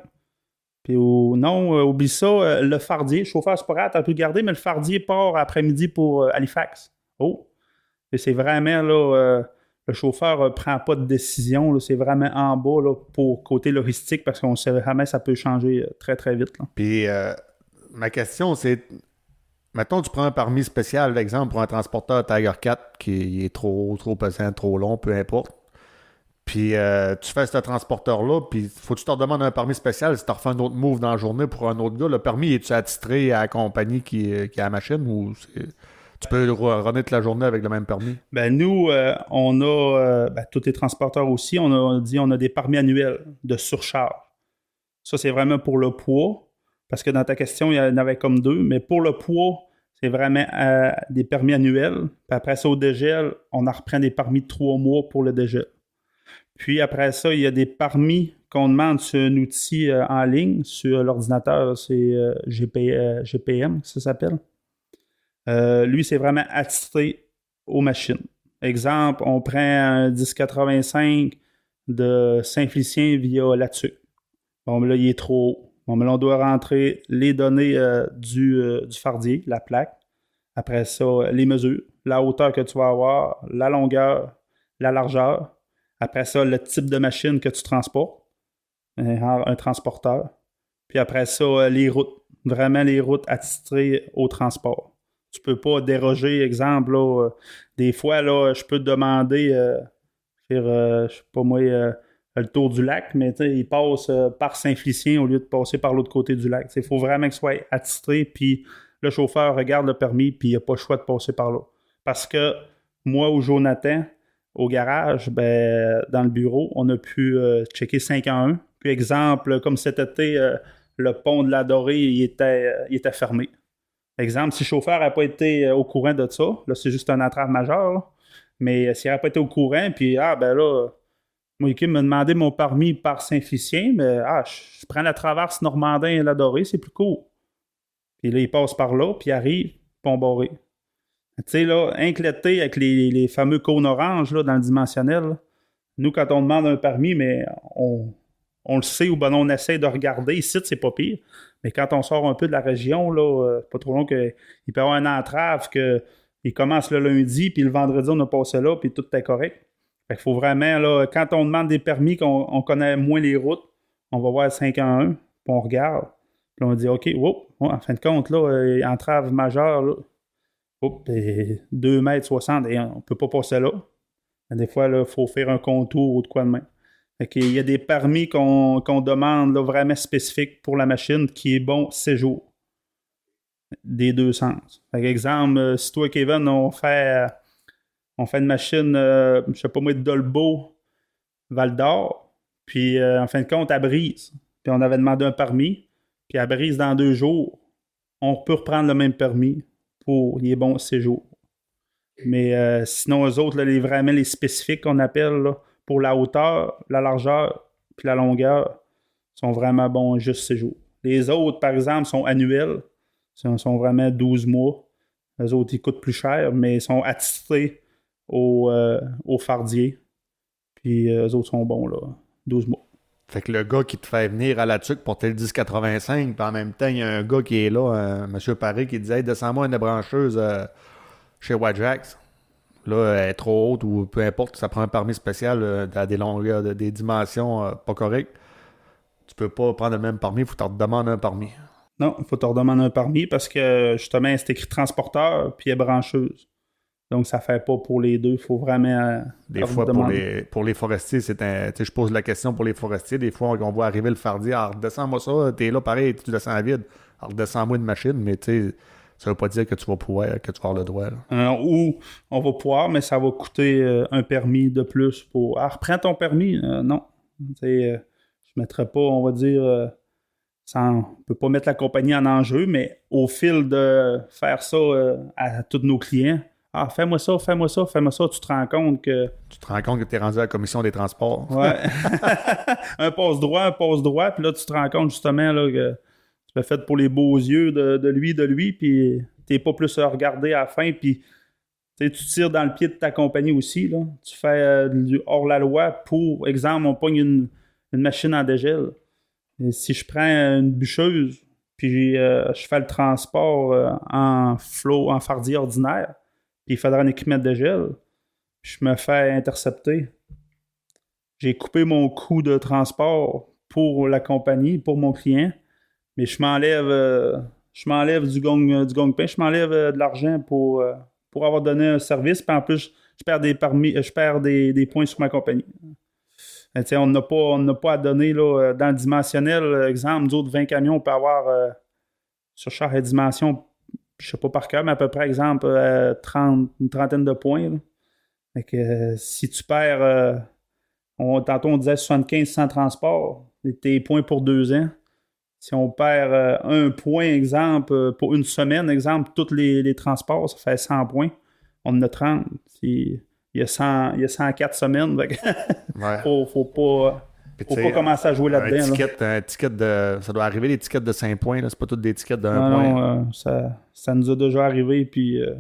Puis ou non, euh, oublie ça, euh, le fardier, le chauffeur, grave, t'as pu le garder, mais le fardier part après-midi pour euh, Halifax. Oh! Et c'est vraiment là, le chauffeur ne prend pas de décision, c'est vraiment en bas là, pour côté logistique parce qu'on sait jamais ça peut changer euh, très très vite. Puis euh, ma question, c'est mettons, tu prends un permis spécial, exemple, pour un transporteur Tiger 4 qui est trop, trop pesant, trop long, peu importe. Puis euh, tu fais ce transporteur-là, puis faut que tu te demandes un permis spécial si tu refais un autre move dans la journée pour un autre gars. Le permis, est-tu attitré à la compagnie qui, qui a la machine ou c'est- tu peux runner toute la journée avec le même permis? Ben nous, euh, on a, euh, ben, tous les transporteurs aussi, on a, dit on a des permis annuels de surcharge. Ça, c'est vraiment pour le poids, parce que dans ta question, il y en avait comme deux, mais pour le poids, c'est vraiment euh, des permis annuels. Puis après ça, au dégel, on en reprend des permis de trois mois pour le dégel. Puis après ça, il y a des permis qu'on demande sur un outil en ligne, sur l'ordinateur, c'est GP, GPM, ça s'appelle. Euh, lui, c'est vraiment attitré aux machines. Exemple, on prend un 1085 de Saint-Félicien via là-dessus. Bon, mais là, il est trop haut. Bon, mais là, on doit rentrer les données euh, du, euh, du fardier, la plaque. Après ça, les mesures, la hauteur que tu vas avoir, la longueur, la largeur. Après ça, le type de machine que tu transportes, un, un transporteur. Puis après ça, les routes. Vraiment les routes attitrées au transport. Tu peux pas déroger, exemple, euh, des fois, je peux te demander, euh, faire, euh, sais pas moi, euh, le tour du lac, mais il passe par Saint-Félicien au lieu de passer par l'autre côté du lac. Il faut vraiment que ce soit attitré, puis le chauffeur regarde le permis, puis il n'a pas le choix de passer par là. Parce que moi ou Jonathan, au garage, ben, dans le bureau, on a pu checker 5 en 1. Puis exemple, comme cet été, le pont de la Dorée, il était fermé. Exemple, si le chauffeur n'a pas été euh, au courant de ça, là, c'est juste un entrave majeur, là. mais euh, s'il n'a pas été au courant, puis ah, ben là, moi, Kim m'a demandé mon permis par Saint-Félicien, mais ah, je, prends la traverse Normandin et la Dorée, c'est plus court. Puis là, il passe par là, puis il arrive, pont barré. Tu sais, là, inclété avec les, fameux cônes oranges là, dans le dimensionnel, nous, quand on demande un permis, mais on, on le sait ou ben on essaie de regarder. Ici, c'est pas pire. Mais quand on sort un peu de la région, là, euh, pas trop long qu'il peut y avoir un entrave que il commence le lundi, puis le vendredi, on a passé là, puis tout est correct. Fait qu'il faut vraiment, là, quand on demande des permis, qu'on on connaît moins les routes, on va voir 5 en 1, puis on regarde. Puis on dit, OK, en fin de compte, là, euh, entrave majeure, là, whoop, et 2 mètres 60, et on peut pas passer là. Des fois, il faut faire un contour ou de quoi de même. Qu'il y a des permis qu'on demande vraiment spécifiques pour la machine qui est bon séjour. Des deux sens. Par exemple, euh, si toi, Kevin, on fait, on fait une machine, euh, je sais pas moi, de Dolbeau, Val d'Or, puis euh, en fin de compte, à Brise. Puis on avait demandé un permis, puis à Brise dans deux jours, on peut reprendre le même permis pour les bons séjours. Mais euh, sinon, eux autres, les, vraiment les spécifiques qu'on appelle pour la hauteur, la largeur, puis la longueur, sont vraiment bons juste séjour. Les autres, par exemple, sont annuels, sont, sont vraiment 12 mois. Les autres, ils coûtent plus cher, mais ils sont attitrés au, euh, fardier. Puis euh, eux autres sont bons, là, 12 mois. Fait que le gars qui te fait venir à la tuque pour tel 1085, puis en même temps, il y a un gars qui est là, un monsieur Paris, qui disait hey, descends-moi une brancheuse euh, chez Wajax. Là, elle est trop haute ou peu importe, ça prend un permis spécial euh, à des longueurs, de- des dimensions euh, pas correctes. Tu peux pas prendre le même permis, il faut que tu te demandes un permis. Non, il faut te redemander un permis parce que justement, c'est écrit transporteur puis elle est brancheuse. Donc, ça fait pas pour les deux. Il faut vraiment. euh, Des fois, pour les, pour les forestiers, c'est un. Tu sais, je pose la question pour les forestiers. Des fois, on, on voit arriver le fardier. Alors, redescends-moi ça, t'es là, pareil, tu descends à vide. Alors, redescends-moi une machine, mais tu sais, ça veut pas dire que tu vas pouvoir, que tu vas avoir le droit. Euh, ou on va pouvoir, mais ça va coûter euh, un permis de plus pour. Ah, reprends ton permis. Euh, non. Je ne mettrais pas, on va dire. sans, on peut pas mettre la compagnie en enjeu, mais au fil de faire ça à tous nos clients, ah, fais-moi ça, fais-moi ça, fais-moi ça, tu te rends compte que Tu te rends compte que tu es rendu à la commission des transports. Ouais. [LAUGHS] un passe droit, un passe droit, puis là, tu te rends compte justement là, que l'as fait pour les beaux yeux de, lui, de lui, puis t'es pas plus à regarder à la fin, puis tu tires dans le pied de ta compagnie aussi. Tu fais euh, hors-la-loi pour, exemple, on pogne une, machine en dégel. Si je prends une bûcheuse, puis euh, je fais le transport euh, en flot, en fardier ordinaire, puis il faudra un équipement de dégel, puis je me fais intercepter j'ai coupé mon coût de transport pour la compagnie, pour mon client, mais je m'enlève euh, je m'enlève du gong euh, du gong pain, je m'enlève euh, de l'argent pour, pour avoir donné un service, puis en plus je perds des je perds des, des points sur ma compagnie. On n'a pas, on n'a pas à donner là, dans le dimensionnel, exemple, nous autres 20 camions, on peut avoir sur chaque dimension, je sais pas par cœur, mais à peu près, exemple, euh, 30, une trentaine de points. que si tu perds on, tantôt, on disait 75 sans transport. Tes points pour deux ans. Si on perd euh, un point, exemple, euh, pour une semaine, exemple, tous les, les transports, ça fait 100 points. On en a 30. Si- Il y, a 100, il y a 104 semaines. Que [LAUGHS] Ouais. faut, faut pas, Puis, faut pas commencer à jouer là-dedans. ticket, de. Ça doit arriver, les tickets de 5 points. C'est pas toutes des tickets de 1 Non, point. non, euh, ça, ça nous a déjà arrivé. Puis euh,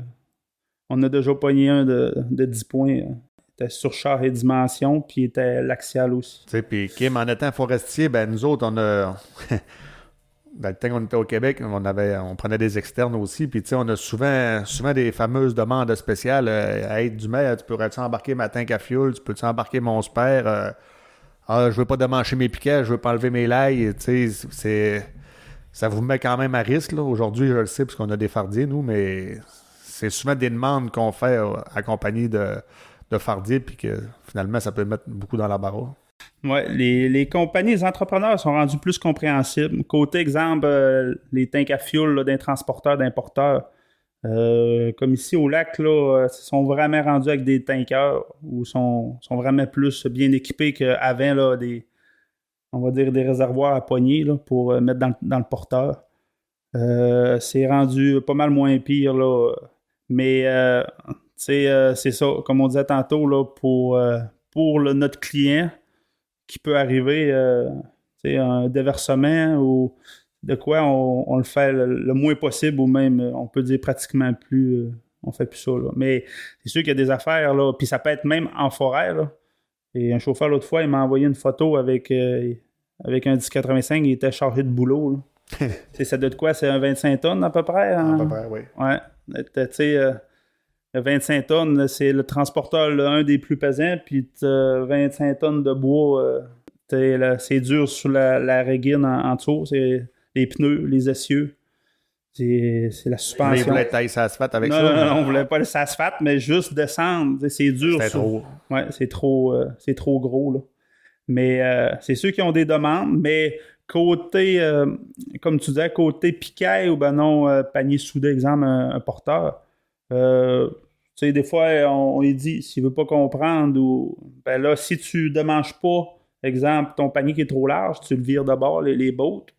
on a déjà pogné un de, de 10 points. Il était sur char et dimension, puis il était l'axial aussi. Tu sais, puis Kim, en étant forestier, ben nous autres, on a. [LAUGHS] Dans le temps qu'on était au Québec, on avait, on prenait des externes aussi, puis tu sais, on a souvent, souvent des fameuses demandes spéciales. Euh, hey, du maire, tu pourrais-tu embarquer ma tank à fuel? Tu peux-tu embarquer mon spare? Euh, ah, je veux pas démancher mes piquets, je veux pas enlever mes lailles. Tu sais, c'est. Ça vous met quand même à risque. Aujourd'hui, je le sais, parce qu'on a des fardiers, nous, mais c'est souvent des demandes qu'on fait euh, accompagnées de, de fardiers, puis que finalement, ça peut mettre beaucoup dans la barre. Ouais, les, les compagnies, les entrepreneurs sont rendus plus compréhensibles. Côté exemple, euh, les tanks à fuel d'un transporteur, d'importeurs. Euh, comme ici au lac, là, euh, sont vraiment rendus avec des tankers ou sont, sont vraiment plus bien équipés qu'avant là, des, on va dire des réservoirs à poignée là, pour euh, mettre dans, dans le porteur. C'est rendu pas mal moins pire là. Mais c'est ça, comme on disait tantôt, là, pour, pour notre client qui peut arriver, euh, un déversement ou de quoi on, on le fait le, le moins possible ou même, euh, on peut dire pratiquement plus, euh, on fait plus ça. Là. Mais c'est sûr qu'il y a des affaires, là, puis ça peut être même en forêt. Là. Et un chauffeur, l'autre fois, il m'a envoyé une photo avec, euh, avec un 1085, il était chargé de boulot. [LAUGHS] c'est ça de quoi? C'est un 25 tonnes à peu près? À hein? peu près, oui. Ouais. Tu sais, 25 tonnes, c'est le transporteur, là, un des plus pesants, puis t'as 25 tonnes de bois. euh, c'est dur sur la, la régine en, en dessous. C'est les pneus, les essieux. C'est c'est la Mais suspension. voulait tailler sa asphalte avec non, ça. non, mais non, on voulait pas le asphalte, mais juste descendre. C'est dur. Sur- trop. Ouais, c'est trop, euh, c'est trop gros, là. Mais euh, c'est ceux qui ont des demandes, mais côté, euh, comme tu disais, côté piquet ou ben non, panier soudé, exemple, un, un porteur, sais, des fois, on, lui dit, s'il veut pas comprendre, ou, ben là, si tu démanges pas, exemple, ton panier qui est trop large, tu le vires de bord, les, les bottes,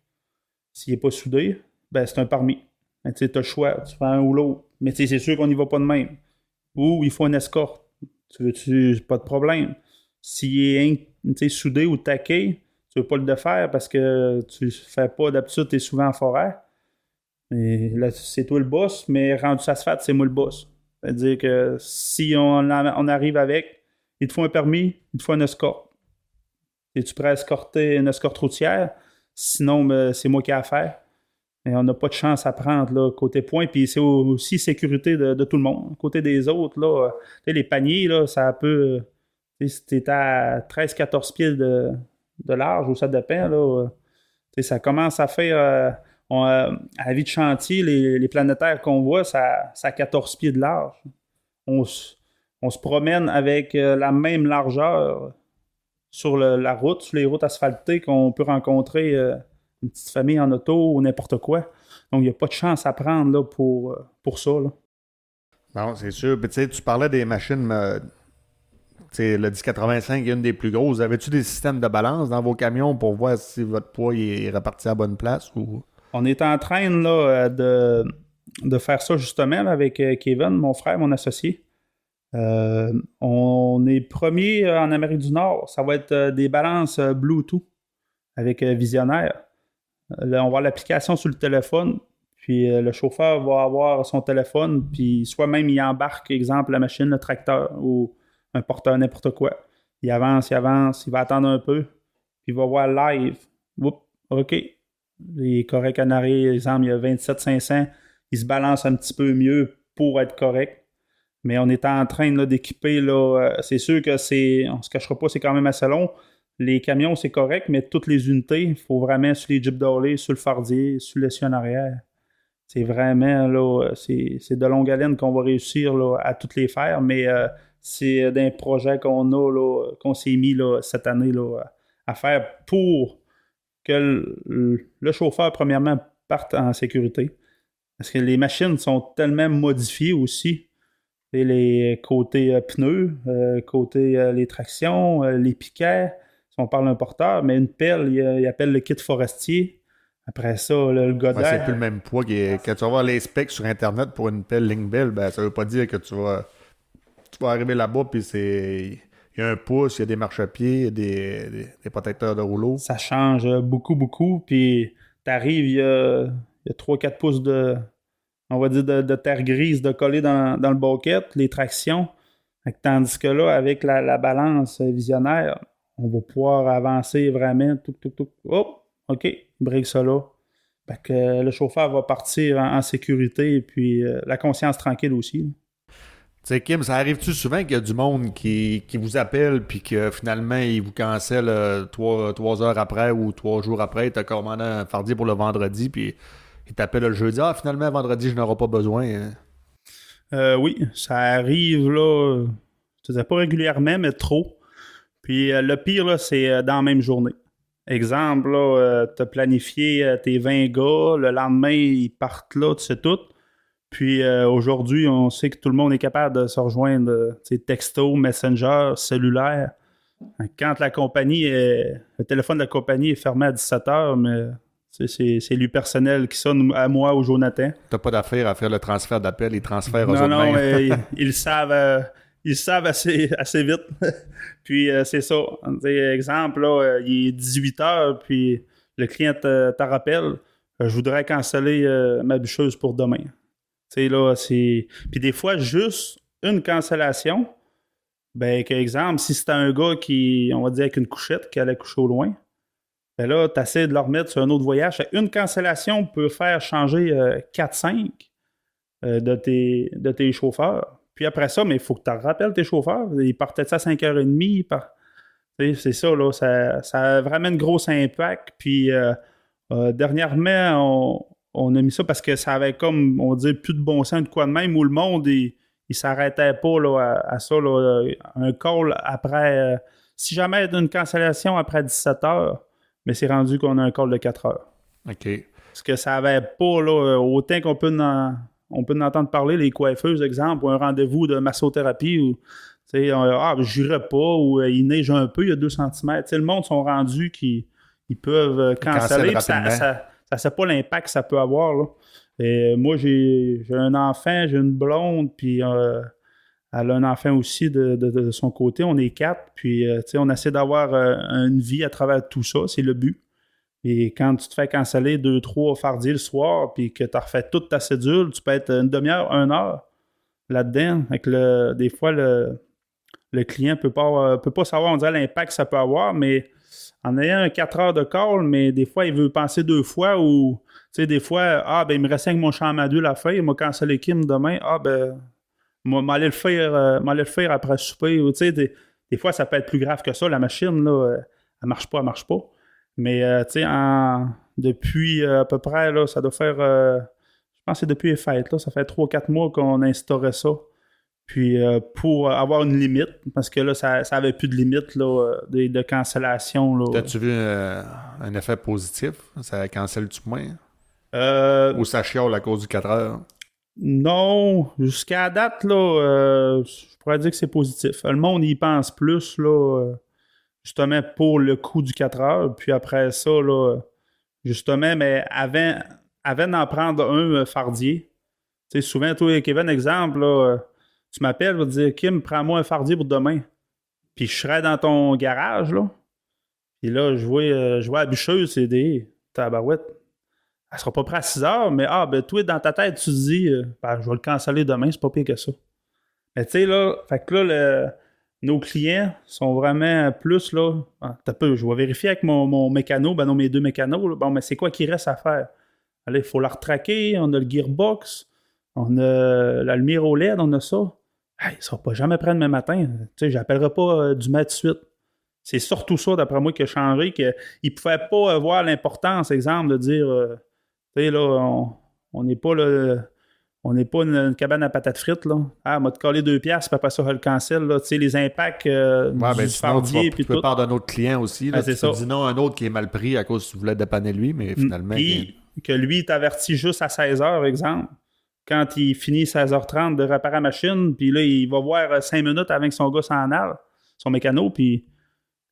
s'il est pas soudé, ben c'est un parmi. Ben, tu sais, t'as le choix, tu fais un ou l'autre. Mais tu c'est sûr qu'on n'y va pas de même. Ou il faut une escorte. Tu veux-tu, pas de problème. S'il est tu soudé ou taqué, tu veux pas le défaire parce que tu fais pas d'habitude, tu es souvent en forêt. Et là, c'est toi le boss, mais rendu asphalte, c'est moi le boss. C'est-à-dire que si on, on arrive avec, il te faut un permis, il te faut une escorte. Es-tu prêt à escorter une escorte routière? Sinon, ben, c'est moi qui ai à faire. Et on n'a pas de chance à prendre là, côté point. Puis c'est au- aussi sécurité de, tout le monde. Côté des autres, là, euh, tu les paniers, là, ça peut. euh, tu Si t'es à 13-14 pieds de, de large, ou ça dépend, là, euh, tu ça commence à faire. Euh, à la vie de chantier, les, planétaires qu'on voit, ça, ça a 14 pieds de large. On, se- promène avec euh, la même largeur sur la route, sur les routes asphaltées qu'on peut rencontrer euh, une petite famille en auto ou n'importe quoi. Donc, il n'y a pas de chance à prendre là, pour, pour ça. là. Non, c'est sûr. Tu parlais des machines. le 1085 est une des plus grosses. Avez-tu des systèmes de balance dans vos camions pour voir si votre poids est réparti à bonne place ou? On est en train là, euh, de, de faire ça justement avec euh, Kevin, mon frère, mon associé. Euh, on est premier en Amérique du Nord. Ça va être des balances Bluetooth avec Visionnaire. On va avoir l'application sur le téléphone, puis le chauffeur va avoir son téléphone, puis soit même il embarque, exemple, la machine, le tracteur ou un porteur, n'importe quoi. Il avance, il avance, il va attendre un peu, puis il va voir live. Oups, OK. Il est correct en arrière, exemple, il y a 27 500, il se balance un petit peu mieux pour être correct. Mais on est en train d'équiper, euh, c'est sûr que c'est, on se cachera pas, c'est quand même assez long. Les camions, c'est correct, mais toutes les unités, il faut vraiment sur les Jeep Dolly, sur le fardier, sur le en arrière. C'est vraiment, là, c'est, de longue haleine qu'on va réussir là, à toutes les faire, mais euh, c'est d'un projet qu'on a, qu'on s'est mis là, cette année là, à faire pour que le, le chauffeur, premièrement, parte en sécurité. Parce que les machines sont tellement modifiées aussi. Et les côtés euh, pneus, euh, côté euh, les tractions, les piquets, si on parle d'un porteur, mais une pelle, il, il appelle le kit forestier. Après ça, le, le Ouais, c'est plus le même poids. Quand tu vas voir les specs sur Internet pour une pelle Linkbell, ben, ça veut pas dire que tu vas, tu vas arriver là-bas puis c'est. Il y a un pouce, il y a des marchepieds, il y a des, des- protecteurs de rouleau. ça change beaucoup, beaucoup. Puis t'arrives, il y a, il y a 3-4 pouces de, on va dire, de, terre grise de coller dans, dans le bucket, les tractions. Tandis que là, avec la, la balance visionnaire, on va pouvoir avancer vraiment. Tout, tout, tout. Hop, OK, break ça là. Fait que le chauffeur va partir en, sécurité et puis euh, la conscience tranquille aussi. Tu sais, Kim, ça arrive-tu souvent qu'il y a du monde qui, qui vous appelle puis que finalement, il vous cancelle euh, trois, trois heures après ou trois jours après, tu as commandé un fardier pour le vendredi puis il t'appelle le jeudi. Ah, finalement, vendredi, je n'aurai pas besoin. hein? Euh, oui, ça arrive là. Je pas régulièrement, mais trop. Puis euh, le pire, là, c'est dans la même journée. Exemple, là, tu as planifié tes 20 gars, le lendemain, ils partent là, tu sais tout. Puis euh, aujourd'hui, on sait que tout le monde est capable de se rejoindre, texto, messenger, cellulaire. Quand la compagnie est, le téléphone de la compagnie est fermé à 17h, mais tu sais, c'est lui personnel qui sonne à moi ou Jonathan. T'as pas d'affaire à faire le transfert d'appel, ils transfèrent aux Non, autres non, mais [LAUGHS] ils, ils le savent, euh, ils savent assez, assez vite. [LAUGHS] puis euh, c'est ça. Exemple, là, il est 18 h puis le client te, te rappelle, je voudrais canceller euh, ma bûcheuse pour demain. Tu sais, là, c'est. Puis des fois, juste une cancellation, ben, exemple, si c'était un gars qui, on va dire, avec une couchette, qui allait coucher au loin, ben là, tu essaies de le remettre sur un autre voyage. Une cancellation peut faire changer euh, 4-5 euh, de, tes, de tes chauffeurs. Puis après ça, mais il faut que tu rappelles tes chauffeurs. Ils partaient ça à 5h30. Par... C'est ça, là. Ça, ça, a vraiment un gros impact. Puis euh, euh, dernièrement, on, on, a mis ça parce que ça avait comme, on dit, plus de bon sens de quoi de même où le monde, il, il s'arrêtait pas là, à, ça. Là, un call après. Euh, si jamais il y a une cancellation après 17 heures, mais c'est rendu qu'on a un call de 4 heures. OK. Parce que ça avait pas, là, autant qu'on peut en, on peut en entendre parler, les coiffeuses, exemple, ou un rendez-vous de massothérapie, ou, tu sais, ah, j'irai pas, ou euh, il neige un peu, il y a 2 cm. Tu sais, le monde sont rendus qui ils peuvent euh, canceller, ça, ça, ça, sait pas l'impact que ça peut avoir. Et moi, j'ai un enfant, j'ai une blonde, puis euh, elle a un enfant aussi de, son côté. On est quatre, puis euh, on essaie d'avoir euh, une vie à travers tout ça, c'est le but. Et quand tu te fais canceller deux, trois fardiers le soir, puis que tu as refait toute ta cédule, tu peux être une demi-heure, une heure là-dedans. Avec le, des fois, le, le client peut pas, peut pas savoir, on l'impact que ça peut avoir, mais en ayant un 4 heures de call, mais des fois, il veut penser deux fois ou, tu sais, des fois, ah, ben, il me reste avec mon champ à deux la feuille, il m'a cancellé Kim demain, ah, ben, m'aller le faire, euh, le faire après souper, ou, tu sais, des, fois, ça peut être plus grave que ça, la machine, là, euh, elle marche pas, elle marche pas. Mais, euh, tu sais, depuis à peu près, là, ça doit faire, je pense que c'est depuis les fêtes, là, ça fait 3-4 mois qu'on a instauré ça. Puis euh, pour avoir une limite, parce que là, ça, ça avait plus de limite là, de, de cancellation. As-tu vu euh, un effet positif? Ça cancelle-tu moins? Euh, Ou ça chiale à cause du 4 heures? Non, jusqu'à date, là, je pourrais dire que c'est positif. Le monde y pense plus, là, justement, pour le coût du 4 heures. Puis après ça, là, justement, mais avant, avant d'en prendre un fardier, tu sais, souvent, toi, Kevin, exemple, là, tu m'appelles, vas te dire Kim, prends-moi un fardier pour demain. Puis je serai dans ton garage, là. Puis là, je vois, euh, je vois la bûcheuse, c'est des tabarouettes. Elle sera pas prête à 6 heures, mais ah, ben toi, dans ta tête, tu te dis, euh, ben, je vais le canceller demain, c'est pas pire que ça. Mais tu sais, là, fait que là, nos clients sont vraiment plus, là, ah, peu, je vais vérifier avec mon, mon mécano, ben non, mes deux mécanos, bon, mais c'est quoi qui reste à faire? Allez, il faut la retraquer, on a le gearbox, on a la lumière au LED, on a ça. Hey, ne sera pas jamais prêt demain matin. Tu sais, j'appellerai pas euh, du matin de suite. C'est surtout ça, d'après moi, qui a changé, qu'il ne pouvait pas voir l'importance, exemple, de dire, euh, tu sais, là, on n'est pas là, on n'est pas une, cabane à patates frites, là. Ah, m'a te collé deux piastres, puis après ça, le cancel, là. Tu sais, les impacts euh, ouais, du ben, puis. Tu peux parler d'un autre client aussi, là. Ah, ça. dis non, un autre qui est mal pris à cause que tu voulais dépanner lui, mais finalement... Puis, que lui, t'avertit juste à 16 heures, exemple quand il finit 16h30 de réparer la machine, puis là, il va voir 5 minutes avant que son gars s'en aille, son mécano, puis,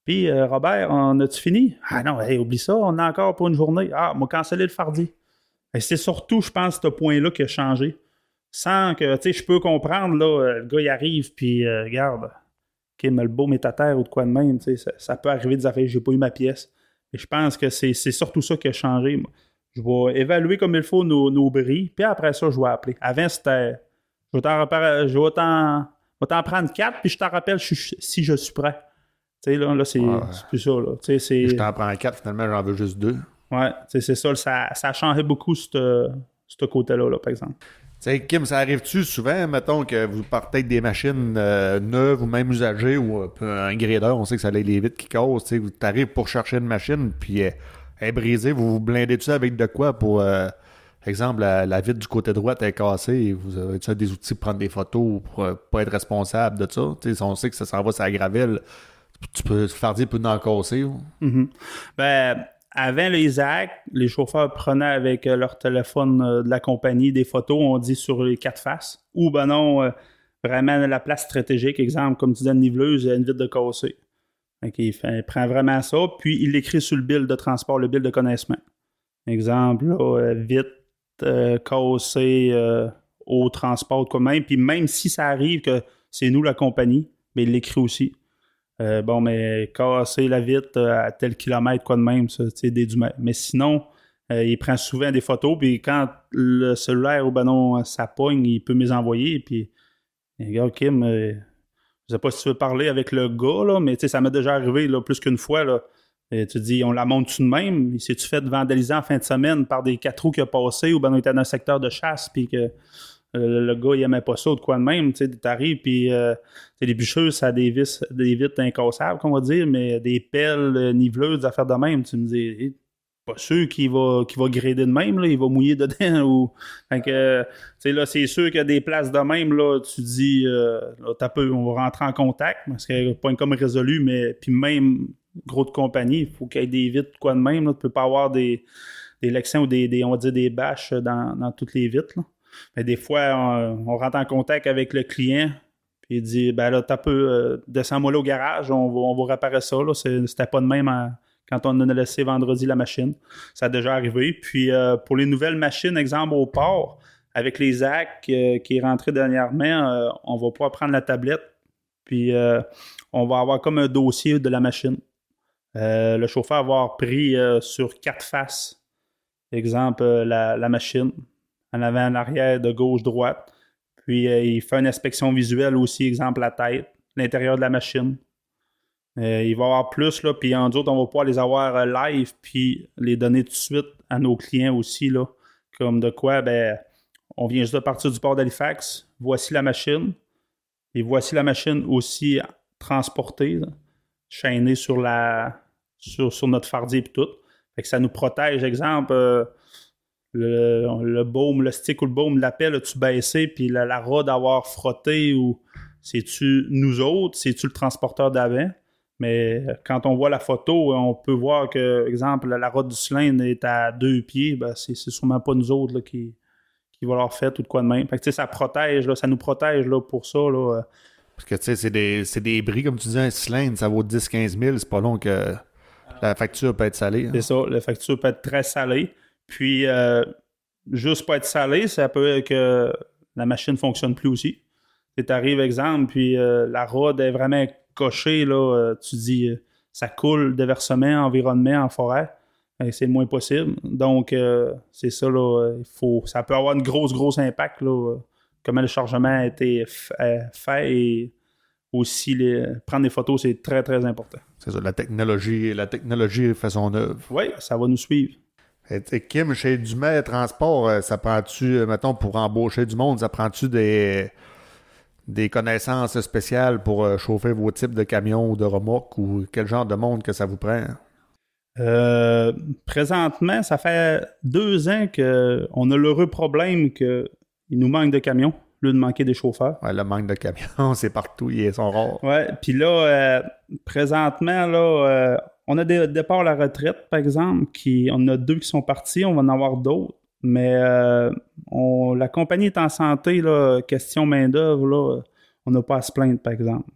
puis euh, Robert, on a-tu fini? Ah non, oublie ça, on a encore pour une journée. Ah, m'a cancellé le fardi. Et c'est surtout, je pense, ce point-là qui a changé. Sans que, tu sais, je peux comprendre, là, euh, le gars, il arrive, puis euh, regarde, Kim, le beau met à terre ou de quoi de même, tu sais, ça, peut arriver des affaires, j'ai pas eu ma pièce. Mais je pense que c'est surtout ça qui a changé. Je vais évaluer comme il faut nos, nos bris, puis après ça, je vais appeler. Avant, c'était. Je vais t'en prendre quatre, puis je t'en rappelle si je suis prêt. Tu sais, là, là c'est plus ça. Là. Je t'en prends quatre, finalement, j'en veux juste deux. Ouais, c'est ça, ça. Ça a changé beaucoup, ce côté-là, là, par exemple. sais, Kim, ça arrive-tu souvent, mettons, que vous partez avec des machines euh, neuves ou même usagées ou euh, un gradeur, on sait que ça allait les vitres qui causent, tu arrives pour chercher une machine, puis euh, est brisée, vous vous blindez-tu avec de quoi pour, euh, exemple, la, vitre du côté droit est cassée, vous avez des outils pour prendre des photos pour euh, pas être responsable de ça? si on sait que ça s'en va sur la gravelle, tu peux faire dire peut en casser. Mm-hmm. Ben, avant les actes, les chauffeurs prenaient avec euh, leur téléphone de la compagnie des photos, on dit sur les quatre faces. Ou ben non, vraiment la place stratégique, exemple, comme tu dis, une niveleuse, une vitre de cassée il, prend vraiment ça, puis il l'écrit sur le bill de transport, le bill de connaissement. Exemple, euh, vite, euh, cassé euh, au transport, quoi même. Puis même si ça arrive que c'est nous la compagnie, mais il l'écrit aussi. bon, mais casser la vitre à tel kilomètre, quoi de même, c'est des Mais sinon, il prend souvent des photos, puis quand le cellulaire ou ben non, ça pogne, il peut me les envoyer, puis regarde, Kim, je sais pas si tu veux parler avec le gars, là, mais ça m'est déjà arrivé là, plus qu'une fois. Là. Tu dis, on la monte tout de même? Si tu fait vandaliser en fin de semaine par des quatre roues qui ont passé ou ben on était dans un secteur de chasse puis que le, le gars, il aimait pas ça ou de quoi de même. Tu sais, t'arrives, puis euh, les bûcheuses, ça a des vis, des vitres incassables, qu'on va dire, mais des pelles, euh, niveleuses, des affaires de même. Tu me dis, pas sûr qu'il va, qu'il va grader de même, là, il va mouiller dedans. [LAUGHS] Ou... Que, euh, là, c'est sûr qu'il y a des places de même, là, tu dis, euh, on va rentrer en contact, parce qu'il n'y a pas une comme résolu, mais puis même gros de compagnie, il faut qu'il y ait des vitres, quoi de même, là, tu peux pas avoir des, des lections ou des, on va dire, des bâches dans, toutes les vitres. Mais des fois, on, rentre en contact avec le client, puis il dit ben là, t'as peu, euh, descends-moi là au garage, on va, on va réparer ça. Là. C'était pas de même à- quand on a laissé vendredi la machine. Ça a déjà arrivé. Puis euh, pour les nouvelles machines, exemple au port, avec les AC euh, qui est rentré dernièrement, euh, on va pouvoir prendre la tablette, puis euh, on va avoir comme un dossier de la machine. Le chauffeur va avoir pris sur quatre faces, exemple, la, la machine, en avant, en arrière, de gauche, droite. Puis il fait une inspection visuelle aussi, exemple la tête, l'intérieur de la machine. Euh, il va y avoir plus, là, puis en d'autres, on va pouvoir les avoir euh, live, puis les donner tout de suite à nos clients aussi, là. Comme de quoi, ben, on vient juste de partir du port d'Halifax, voici la machine, et voici la machine aussi transportée, chaînée sur la sur, sur notre fardier et tout. Fait que ça nous protège, exemple, euh, le, baume, le stick ou le baume, l'appel, as-tu baissé, puis la, la rod avoir frotté, ou c'est-tu nous autres, c'est-tu le transporteur d'avant? Mais euh, quand on voit la photo, on peut voir que, exemple, la rod du cylindre est à deux pieds, ben c'est sûrement pas nous autres là, qui, qui va leur faire tout de quoi de même. Fait que, ça protège, là, ça nous protège là, pour ça. Là, euh. Parce que, tu sais, c'est des, c'est des bris, comme tu disais, un cylindre, ça vaut 10-15 000. C'est pas long que la facture peut être salée. hein. C'est ça, la facture peut être très salée. Puis, euh, juste pas être salée, ça peut être que la machine fonctionne plus aussi. Tu arrives, exemple, puis euh, la rod est vraiment cochée, là, euh, tu dis, euh, ça coule de versement, environnement, en forêt. Que C'est le moins possible. Donc, euh, c'est ça, là, il faut, ça peut avoir une grosse, grosse impact, là, comment le chargement a été fait et aussi les, prendre des photos, c'est très, très important. C'est ça, la technologie, la technologie fait son œuvre. Oui, ça va nous suivre. Et, Kim, chez Dumais Transport, ça prend-tu, mettons, pour embaucher du monde, ça prend-tu des, des connaissances spéciales pour euh, chauffer vos types de camions ou de remorques ou quel genre de monde que ça vous prend? Euh, présentement, ça fait deux ans qu'on a l'heureux problème qu'il nous manque de camions, lieu de manquer des chauffeurs. Ouais, le manque de camions, [LAUGHS] c'est partout, ils sont rares. Ouais, puis là, euh, présentement, là, euh, on a des départs à la retraite, par exemple, qui, on a deux qui sont partis, on va en avoir d'autres. Mais euh, la compagnie est en santé, là, question main-d'œuvre, on n'a pas à se plaindre, par exemple.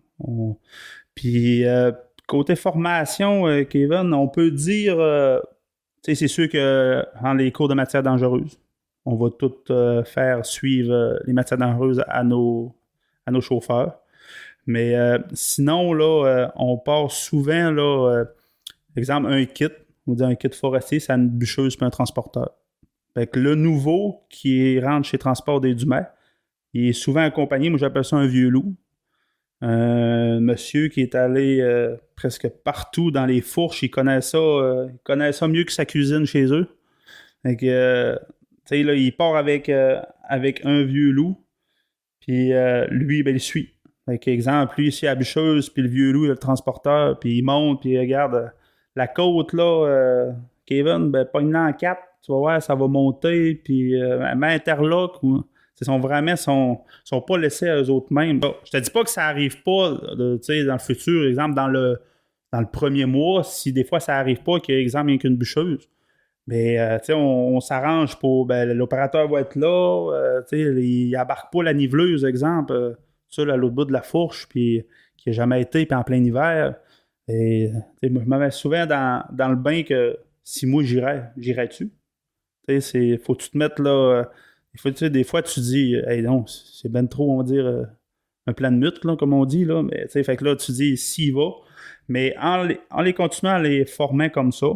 Puis euh, côté formation, euh, Kevin, on peut dire, c'est sûr que dans les cours de matières dangereuses, on va tout faire suivre les matières dangereuses à nos, à nos chauffeurs. Mais sinon, là, on part souvent, là, exemple, un kit, on dit un kit forestier, c'est une bûcheuse puis un transporteur. Fait que le nouveau qui rentre chez Transport des Dumais, il est souvent accompagné, moi j'appelle ça un vieux loup. Un monsieur qui est allé euh, presque partout dans les fourches, il connaît ça, euh, il connaît ça mieux que sa cuisine chez eux. Fait que, euh, tu sais, là, il part avec, euh, avec un vieux loup, puis euh, lui, ben, il suit. Fait que, exemple, lui, ici, à bûcheuse, puis le vieux loup, il a le transporteur, puis il monte, puis il regarde euh, la côte, là, euh, Kevin, ben, pogne-la en quatre, ça va monter, puis euh, met interlock, ou... Ils sont vraiment sont, sont pas laissés à eux autres mêmes. Je te dis pas que ça arrive pas dans le futur, exemple, dans le, dans le premier mois, si des fois ça arrive pas, qu'il exemple, y a qu'une bûcheuse. Mais euh, on, on s'arrange pour ben, l'opérateur va être là, euh, il embarque pas la niveleuse, exemple, euh, à l'autre bout de la fourche, puis qui a jamais été, puis en plein hiver. Et je me mets souvent dans, dans le bain que si moi j'irais, j'irais-tu? Tu sais, c'est- faut que tu te mettre là. euh, il faut, tu sais, des fois, tu dis, hey, non, c'est ben trop, on va dire, euh, un plan de mute, là, comme on dit, là. Mais, tu sais, fait que là, tu dis, s'il va. Mais en les, en les continuant à les former comme ça,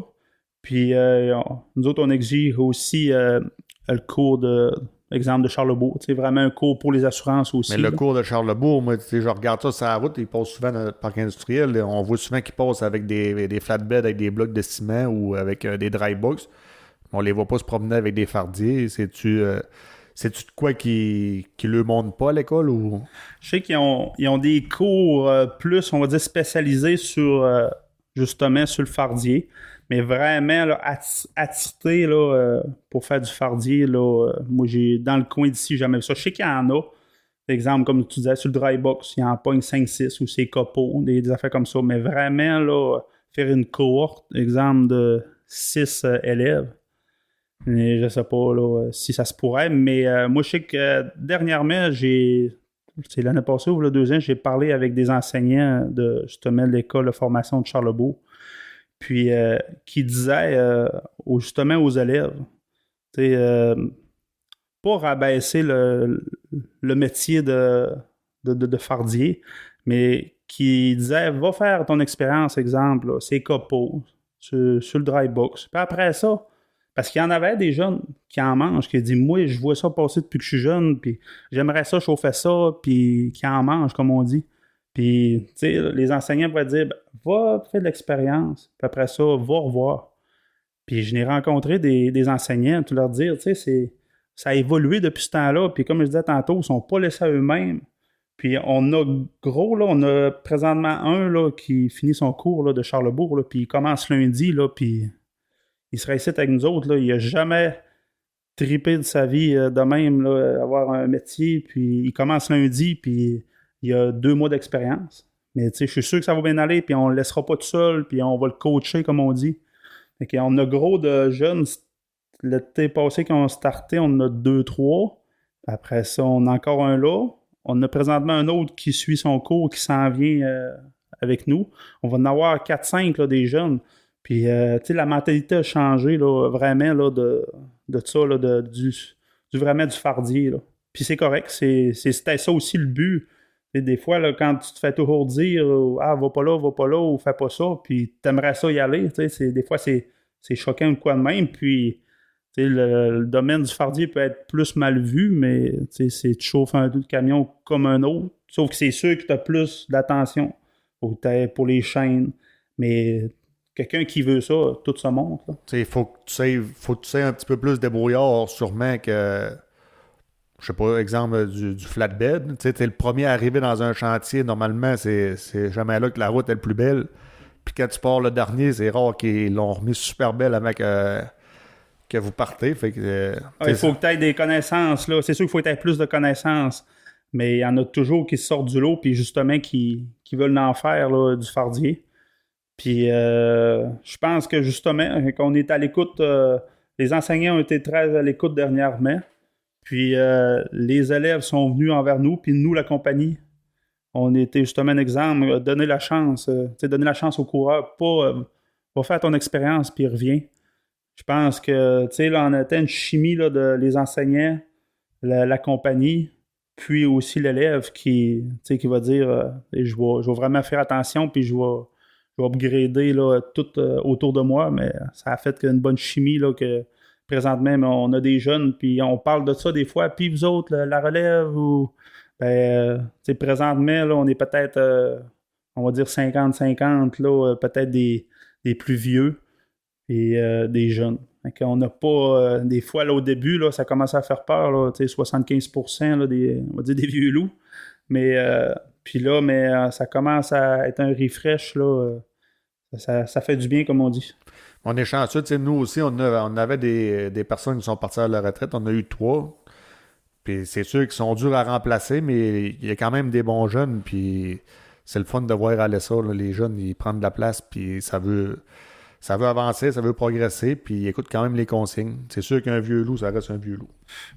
puis euh, on- nous autres, on exige aussi euh, le cours de, exemple, de Charlebourg. Sais, vraiment un cours pour les assurances aussi. Mais le là. cours de Charlebourg, moi, je regarde ça sur la route, il passe souvent dans notre parc industriel. On voit souvent qu'ils passent avec des, des flatbeds, avec des blocs de ciment ou avec euh, des dry box. On les voit pas se promener avec des fardiers. C'est-tu euh, C'est-tu de quoi qui qui le montrent pas à l'école ou? Je sais qu'ils ont, ils ont des cours euh, plus, on va dire, spécialisés sur euh, justement sur le fardier. Mais vraiment, là, atti- attité là, pour faire du fardier, là, moi j'ai dans le coin d'ici, jamais vu ça. Je sais qu'il y en a. Exemple, comme tu disais, sur le dry box, il y en pogne 5-6 ou c'est copeaux, des, des affaires comme ça. Mais vraiment, là, faire une cohorte, exemple de 6 élèves. Mais je sais pas là, si ça se pourrait, mais euh, moi je sais que euh, dernièrement, j'ai. L'année passée ou le deux ans, j'ai parlé avec des enseignants de justement l'école de formation de Charlebourg. Puis euh, qui disaient euh, justement aux élèves, tu euh, pas rabaisser le, métier de, de, fardier, mais qui disait va faire ton expérience, exemple, c'est copeaux, sur, sur le dry box. Puis après ça, parce qu'il y en avait des jeunes qui en mangent, qui disent Moi, je vois ça passer depuis que je suis jeune, puis j'aimerais ça chauffer ça, puis qui en mangent, comme on dit. Puis, tu sais, les enseignants pourraient dire Ben, Va faire de l'expérience, puis après ça, va revoir. Puis je n'ai rencontré des, enseignants, tout leur dire, tu sais, ça a évolué depuis ce temps-là, puis comme je disais tantôt, ils ne sont pas laissés à eux-mêmes. Puis on a gros, là, on a présentement un là, qui finit son cours là, de Charlebourg, là, puis il commence lundi, là, puis il sera ici avec nous autres. Là. Il n'a jamais tripé de sa vie euh, de même, là, avoir un métier, puis il commence lundi, puis il a deux mois d'expérience. Mais je suis sûr que ça va bien aller, puis on ne le laissera pas tout seul, puis on va le coacher, comme on dit. Qu'on a gros de jeunes. L'été passé, quand on a starté, on en a deux, trois. Après ça, on a encore un là. On a présentement un autre qui suit son cours, qui s'en vient euh, avec nous. On va en avoir 4-5 là, des jeunes. Puis, euh, tu sais, la mentalité a changé là, vraiment là, de, de ça, là, de, du, du vraiment du fardier. Là. Puis c'est correct, c'était ça aussi le but. Sais, des fois, là, quand tu te fais toujours dire Ah, va pas là, va pas là, ou fais pas ça, puis t'aimerais ça y aller. tu sais, des fois, c'est, choquant ou quoi de même. Puis, le, le domaine du fardier peut être plus mal vu, mais c'est tu chauffes un de camion comme un autre. Sauf que c'est sûr que tu plus d'attention pour les chaînes. Mais quelqu'un qui veut ça, tout se monte. Il faut que tu sais, faut que tu sais un petit peu plus débrouillard, sûrement que. Je sais pas, exemple du, du flatbed. Tu sais, t'es le premier à arriver dans un chantier. Normalement, c'est jamais là que la route est le plus belle. Puis quand tu pars le dernier, c'est rare qu'ils l'ont remis super belle avant que, que vous partez. Fait que. euh, Ah, il faut que tu aies des connaissances. là. C'est sûr qu'il faut que tu plus de connaissances. Mais il y en a toujours qui sortent du lot, puis justement qui, qui veulent en faire là, du fardier. Puis euh, je pense que justement, quand on est à l'écoute, euh, les enseignants ont été très à l'écoute dernièrement. Puis euh, les élèves sont venus envers nous, puis nous, la compagnie, on était justement un exemple, donner la chance, donner la chance au coureur, pas faire ton expérience, puis reviens. Je pense que, tu sais, là, on a une chimie de les enseignants, la, compagnie, puis aussi l'élève qui, qui va dire je, vais, je vais vraiment faire attention, puis je vais, je vais upgrader là, tout euh, autour de moi, mais ça a fait qu'une bonne chimie là, que présentement, on a des jeunes, puis on parle de ça des fois, puis vous autres, la, relève, ou ben, présentement, là, on est peut-être, euh, on va dire 50-50, là, euh, peut-être des, des plus vieux et des jeunes. On n'a pas, des fois, là, au début, là, ça commence à faire peur, là, tu sais, 75% là, des, on va dire des vieux loups. Mais, puis là, mais euh, ça commence à être un refresh, euh, ça, fait du bien, comme on dit. On est chanceux. Nous aussi, on, avait des, personnes qui sont parties à la retraite. On a eu trois. Puis c'est sûr qu'ils sont durs à remplacer, mais il y a quand même des bons jeunes. Puis c'est le fun de voir aller ça. Les jeunes, ils prennent de la place. Puis ça veut, ça veut avancer, ça veut progresser. Puis ils écoutent quand même les consignes. C'est sûr qu'un vieux loup, ça reste un vieux loup.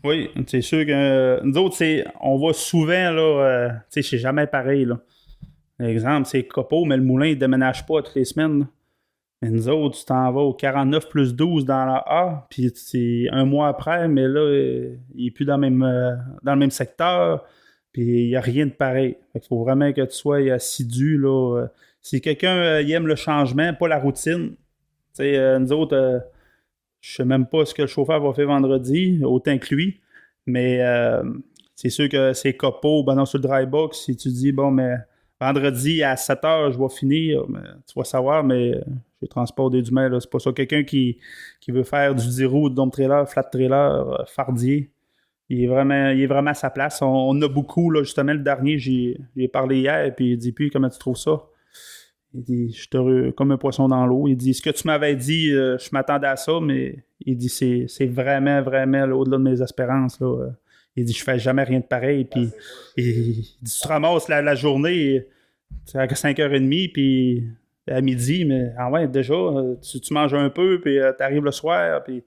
Oui, c'est sûr que euh, nous autres, on va souvent, là, euh, tu sais, c'est jamais pareil, là. Exemple, c'est Copo, mais le moulin, il déménage pas toutes les semaines. Mais nous autres, tu t'en vas au 49 plus 12 dans la A, puis c'est un mois après, mais là, euh, il est plus dans le même, dans le même secteur, puis il n'y a rien de pareil. Il faut vraiment que tu sois assidu, là. Si quelqu'un il aime le changement, pas la routine, sais, euh, nous autres, euh, je sais même pas ce que le chauffeur va faire vendredi, autant que lui. Mais euh, c'est sûr que c'est copo, ben non, sur le dry box, si tu dis, bon, mais vendredi à 7 h, je vais finir, tu vas savoir, mais j'ai transporté du mail, c'est pas ça. Quelqu'un qui, qui veut faire du 10 roues, dump trailer, flat trailer, fardier, il est vraiment, il est vraiment à sa place. On, on a beaucoup, là, justement, le dernier, j'ai j'ai parlé hier, puis il dit, puis comment tu trouves ça? Il dit, je suis comme un poisson dans l'eau. Il dit, ce que tu m'avais dit, euh, je m'attendais à ça, mais il dit, c'est c'est vraiment, vraiment là, au-delà de mes espérances. Là. Euh, Il dit, je fais jamais rien de pareil. Puis il, il dit, tu te ramasses la, la journée à 5h30, puis à midi, mais ah ouais, déjà, euh, tu, tu manges un peu, puis tu arrives le soir, puis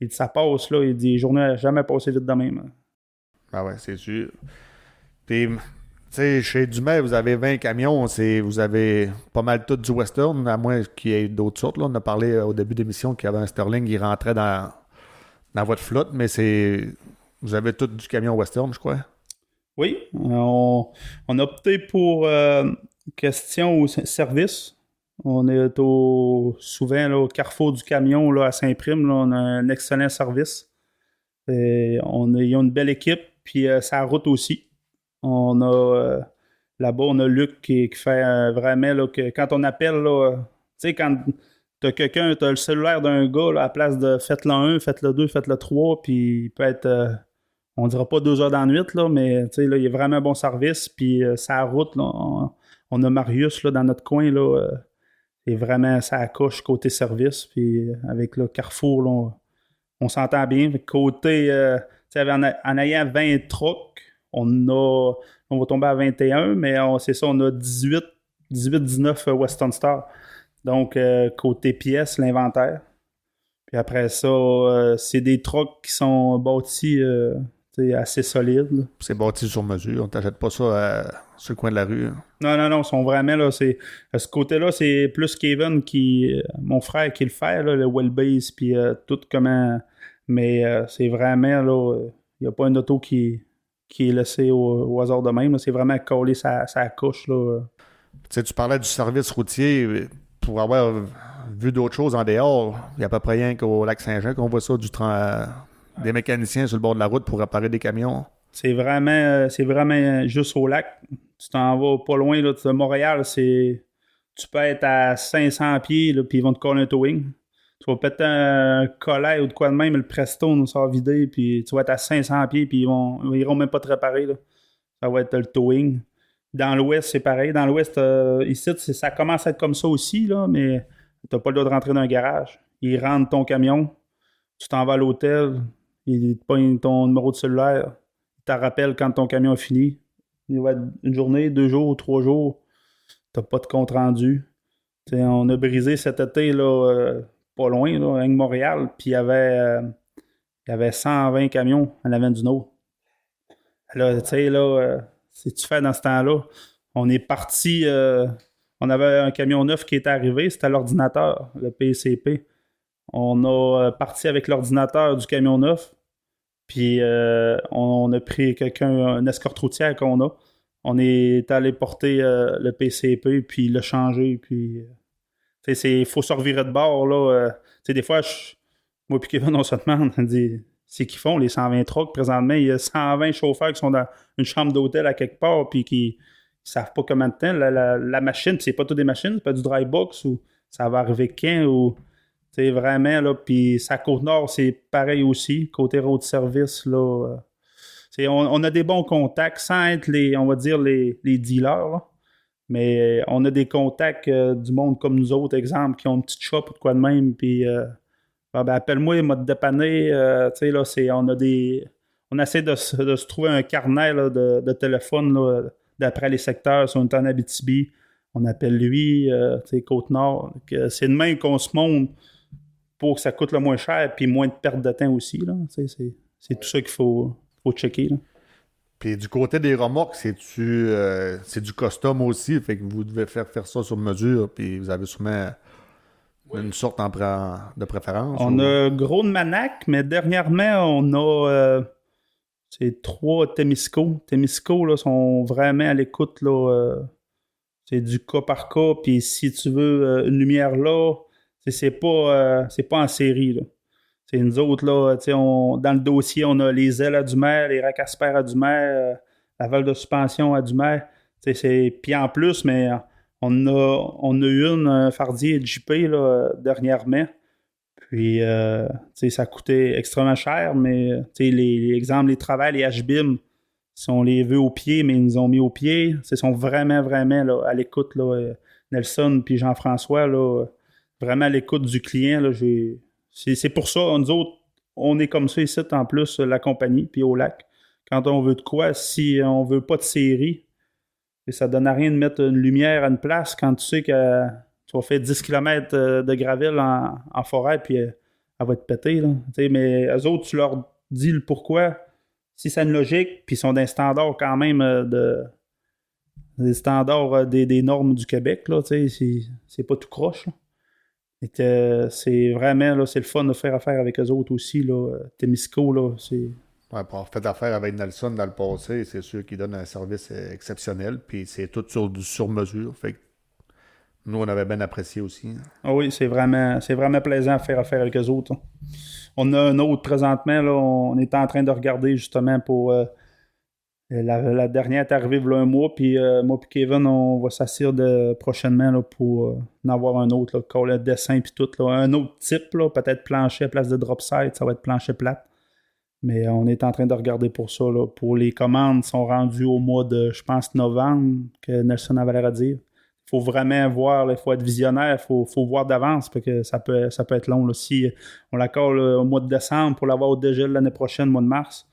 il dit, ça passe là. Il dit, les journées n'ont jamais passé vite de même. hein. Ah ouais, c'est sûr. Puis, sais, chez Dumais, vous avez 20 camions, c'est, vous avez pas mal tout du western, à moins qu'il y ait d'autres sortes. Là. On a parlé euh, au début de l'émission qu'il y avait un Sterling qui rentrait dans, dans votre flotte, mais c'est. Vous avez tout du camion western, je crois. Oui, on, on a opté pour euh, question au s- service. On est au, souvent là, au carrefour du camion là, à Saint-Prime. là, on a un excellent service. Et on a, ils ont une belle équipe, puis euh, ça route aussi. On a euh, là-bas, on a Luc qui, fait vraiment là, que quand on appelle, euh, tu sais, quand t'as quelqu'un, t'as le cellulaire d'un gars, là, à la place de faites-le un, faites-le deux, faites-le trois, puis il peut être. euh, on dira pas deux heures dans la nuit, là, mais là, il y a vraiment un bon service. Puis euh, ça route, là, on, a Marius là, dans notre coin, là, et vraiment ça coche côté service. Puis avec le Carrefour, là, on, s'entend bien. Côté, tu sais, en, en ayant 20 trucks, on a, on va tomber à 21, mais c'est ça, on a 18, 18 19 Western Star. Donc, euh, côté pièces, l'inventaire. Puis après ça, euh, c'est des trucks qui sont bâtis euh, assez solides. C'est bâti sur mesure. On t'achète pas ça euh, sur le coin de la rue. hein. Non, non, non, ils sont vraiment là. C'est, à ce côté-là, c'est plus Kevin qui. euh, mon frère qui le fait, là, le wheelbase, puis euh, tout comment. Mais euh, c'est vraiment là. Il n'y a pas une auto qui, qui est laissée au, au hasard de même. C'est vraiment collé sa, sa couche. Là. Tu parlais du service routier. euh, Pour avoir vu d'autres choses en dehors, il y a à peu près rien qu'au lac Saint-Jean qu'on voit ça, du tra- des mécaniciens sur le bord de la route pour réparer des camions. C'est vraiment, euh, c'est vraiment euh, juste au lac. Tu t'en vas pas loin là, de Montréal, c'est. Tu peux être à 500 pieds, là, puis ils vont te coller un towing. Tu vas péter un collet ou de quoi de même, le Presto nous sort vidé, puis tu vas être à 500 pieds, puis ils vont, même pas te réparer. Là. Ça va être le towing. Dans l'ouest, c'est pareil. Dans l'ouest, euh, ici, ça commence à être comme ça aussi, là, mais t'as pas le droit de rentrer dans un garage. Ils rentrent ton camion, tu t'en vas à l'hôtel, ils te pognent ton numéro de cellulaire, ils te rappellent quand ton camion est fini. Il va être une journée, deux jours, trois jours, t'as pas de compte rendu. On a brisé cet été, là, euh, pas loin, là, Montréal, puis il y avait, euh, y avait 120 camions en avant du nôtre. Là, tu sais, là, euh, si tu fais dans ce temps-là, on est parti, euh, on avait un camion neuf qui était arrivé, c'était l'ordinateur, le PCP. On a euh, parti avec l'ordinateur du camion neuf, puis on, a pris quelqu'un, un escorte routière qu'on a. On est allé porter le PCP, puis le changer, puis... il faut se revirer de bord, là. euh, des fois, moi puis Kevin, on se demande, c'est qu'ils font, les 120 trucks, présentement? Il y a 120 chauffeurs qui sont dans une chambre d'hôtel à quelque part, puis qui ne savent pas combien de. La, la- la machine, c'est pas toutes des machines, c'est pas du dry box, ou ça va arriver quand, ou... Sais, vraiment, là, puis sa Côte-Nord, c'est pareil aussi. Côté road service, là... euh, c'est- on, a des bons contacts, sans être les, on va dire, les, les dealers. Mais on a des contacts euh, du monde comme nous autres, exemple, qui ont une petite shop ou de quoi de même, puis euh, ah, ben, appelle-moi, il m'a dépanné. euh, tu sais, là, c'est, on a des. On essaie de, se- de se trouver un carnet là, de, de téléphone là, d'après les secteurs. Si on est en Abitibi, on appelle lui, euh, tu sais, Côte-Nord. Que C'est de même qu'on se monte pour que ça coûte le moins cher, puis moins de perte de temps aussi. Là, c'est, c'est tout ça qu'il faut, faut checker. Là. Puis du côté des remorques, euh, c'est du custom aussi, fait que vous devez faire, faire ça sur mesure, puis vous avez sûrement une sorte en pré- de préférence. On ou- a gros de Manac, mais dernièrement, on a euh, c'est trois Temisco. Temisco là, sont vraiment à l'écoute. là, euh, c'est du cas par cas. Puis si tu veux une lumière là, c'est- pas, c'est pas en série. Là. Nous autres, on, dans le dossier, on a les ailes à du les aspères à du euh, la valve de suspension à du c'est- Puis en plus, mais on a, on a eu une un fardier JP là, dernièrement. Puis, euh, ça coûtait extrêmement cher, mais, sais, les, les exemples, les travails, les HBIM, si on les veut au pied, mais ils nous ont mis au pied, ils sont vraiment, vraiment là, à l'écoute, euh, Nelson puis Jean-François, vraiment à l'écoute du client, là, j'ai... C'est, pour ça, nous autres, on est comme ça ici, en plus, la compagnie, puis au lac. Quand on veut de quoi, si on veut pas de série, et ça donne à rien de mettre une lumière à une place quand tu sais que tu vas faire 10 km de gravel en, forêt, puis euh, elle va te péter. Là. Mais eux autres, tu leur dis le pourquoi. Si c'est une logique, puis ils sont d'un standard quand même euh, de des standards euh, des, normes du Québec, c'est, pas tout croche. C'est vraiment, là, c'est le fun de faire affaire avec eux autres aussi, là. Témisco, là, c'est... Ouais, pour avoir fait affaire avec Nelson dans le passé, c'est sûr qu'il donne un service exceptionnel. Puis c'est tout sur, du sur-mesure. Fait que nous, on avait bien apprécié aussi. Ah oui, c'est vraiment, c'est vraiment plaisant à faire affaire avec eux autres. hein. On a un autre présentement, là, on est en train de regarder justement pour. euh, la, dernière est arrivée un mois, puis euh, moi et Kevin, on va s'assurer de prochainement là, pour euh, en avoir un autre, là, le dessin puis tout. là. un autre type, peut-être plancher à place de drop side, ça va être plancher plate. Mais on est en train de regarder pour ça. Pour les commandes sont rendues au mois de, je pense, novembre, que Nelson avait l'air à dire. Il faut vraiment voir, il faut être visionnaire, il faut, faut voir d'avance, parce que ça peut, ça peut être long. Si on la colle au mois de décembre pour l'avoir au dégel l'année prochaine, mois de mars,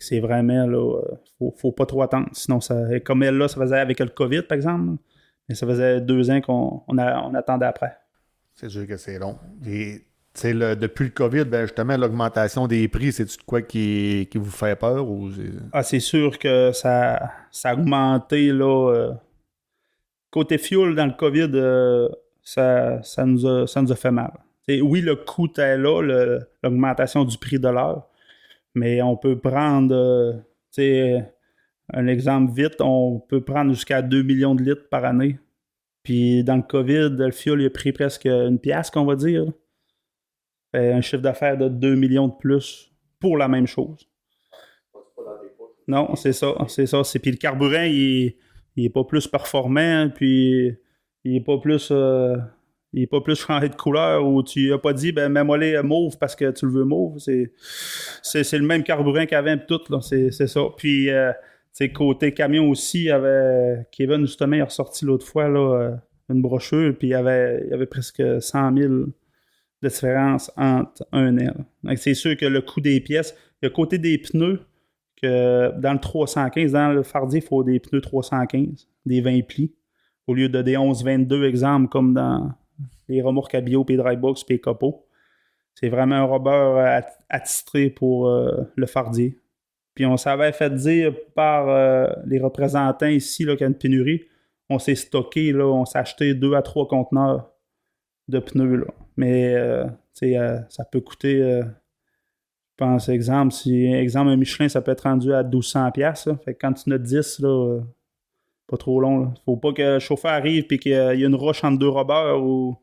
c'est vraiment, là, euh, faut, faut pas trop attendre. Sinon, ça, comme elle, là, ça faisait avec le COVID, par exemple. Mais ça faisait deux ans qu'on on attendait après. C'est sûr que c'est long. Et, le- depuis le COVID, ben justement, l'augmentation des prix, c'est-tu de quoi qui, qui vous fait peur ou c'est- Ah, c'est sûr que ça, ça a augmenté, là. euh, côté fuel, dans le COVID, euh, ça, ça, nous a, ça nous a fait mal. T'sais, oui, le coût est là, l'augmentation du prix de l'heure, mais on peut prendre, euh, t'sais, un exemple vite, on peut prendre jusqu'à 2 millions de litres par année. Puis dans le COVID, le il a pris presque une pièce, qu'on va dire. Un chiffre d'affaires de 2 millions de plus pour la même chose. Non, c'est ça, c'est ça. C'est, puis le carburant, il il est pas plus performant, puis il est pas plus, euh, il est pas plus [LAUGHS] changé de couleur, ou tu as pas dit, ben mets-moi les mauve parce que tu le veux mauve. C'est, le même carburant qu'avant, tout, c'est, ça. Puis, euh, côté camion aussi, il y avait, Kevin, justement, il a ressorti l'autre fois, là, euh, une brochure, puis il y avait, il avait presque 100 000 de différence entre un là. Donc, c'est sûr que le coût des pièces, le côté des pneus, que dans le 315, dans le Fardier, il faut des pneus 315, des 20 plis, au lieu de des 11-22 exemples comme dans les remorques à bio, puis les dry box, puis les copeaux. C'est vraiment un rubber at- attitré pour euh, le Fardier. Puis on s'avait fait dire par euh, les représentants ici qu'il y a une pénurie. On s'est stocké, là, on s'est acheté deux à trois conteneurs de pneus. Là. Mais euh, euh, ça peut coûter, euh, je pense, exemple, si exemple un Michelin, ça peut être rendu à 1200$. piastres, là. Fait que quand tu as 10, là, euh, pas trop long. Là. Faut pas que le chauffeur arrive et qu'il y a une roche entre deux robbers ou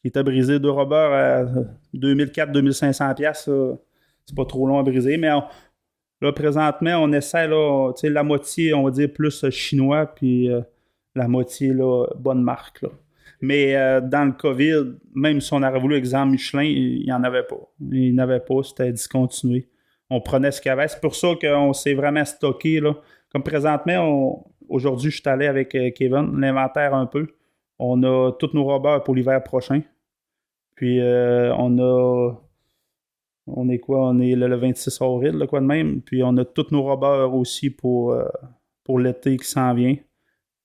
qu'il était brisé deux robbers à 2400-2500$. piastres, là. C'est pas trop long à briser. Mais là, présentement, on essaie là, la moitié, on va dire, plus euh, chinois, puis euh, la moitié là, bonne marque. Mais euh, dans le COVID, même si on aurait voulu exemple Michelin, il n'y en avait pas. Il n'y en avait pas, c'était discontinué. On prenait ce qu'il y avait. C'est pour ça qu'on s'est vraiment stocké. Là. Comme présentement, aujourd'hui, je suis allé avec Kevin, l'inventaire un peu. On a tous nos robots pour l'hiver prochain. Puis euh, on a. On est quoi? On est le, le 26 avril, quoi de même. Puis on a tous nos robots aussi pour, euh, pour l'été qui s'en vient.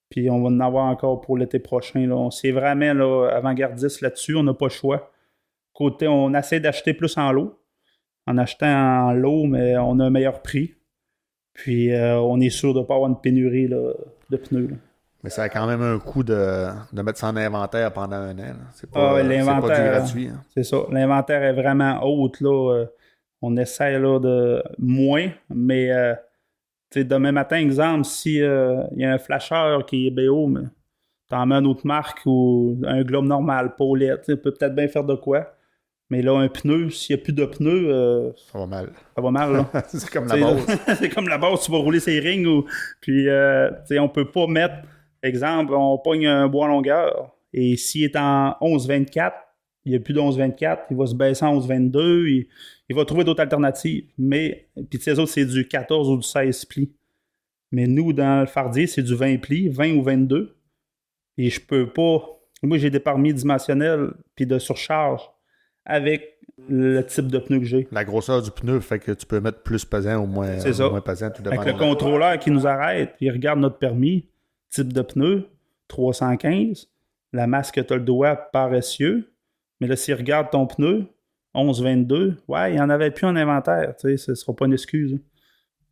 Puis on va en avoir encore pour l'été prochain. Là. On s'est vraiment là, avant-gardiste là-dessus. On n'a pas le choix. Côté, on essaie d'acheter plus en lot. En achetant en lot, mais on a un meilleur prix. Puis euh, on est sûr de ne pas avoir une pénurie de pneus. Mais ça a quand même un coût de, de mettre ça en inventaire pendant un an. C'est Ah pas, du l'inventaire, gratuit. hein. C'est ça. L'inventaire est vraiment haute. Là. Euh, On essaie là, de moins, mais euh, demain matin, exemple, si euh, il y a un flasheur qui est BO, mais t'en mets une autre marque ou un globe normal, Paulette, tu peut peut-être bien faire de quoi. Mais là, un pneu, s'il n'y a plus de pneus, euh, Ça va mal. ça va mal. Là. [LAUGHS] c'est comme la base. [LAUGHS] c'est comme la base, tu vas rouler ses rings. Ou, puis, euh, on peut pas mettre, exemple, on pogne un bois longueur et s'il est en 11-24, il n'y a plus d'11-24, il va se baisser en 11-22, il, il va trouver d'autres alternatives. Mais, puis ces autres, c'est du 14 ou du 16 plis. Mais nous, dans le fardier, c'est du 20 plis, 20 ou 22. Et je peux pas. Moi, j'ai des permis dimensionnels puis de surcharge avec le type de pneu que j'ai. La grosseur du pneu fait que tu peux mettre plus pesant ou moins, C'est ça. moins pesant. Tout Avec le contrôleur qui nous arrête, il regarde notre permis, type de pneu, 315, la masse que tu as le doigt paressieux. Mais là, s'il regarde ton pneu, 11-22, ouais, il n'y en avait plus en inventaire. Tu sais, ce ne sera pas une excuse.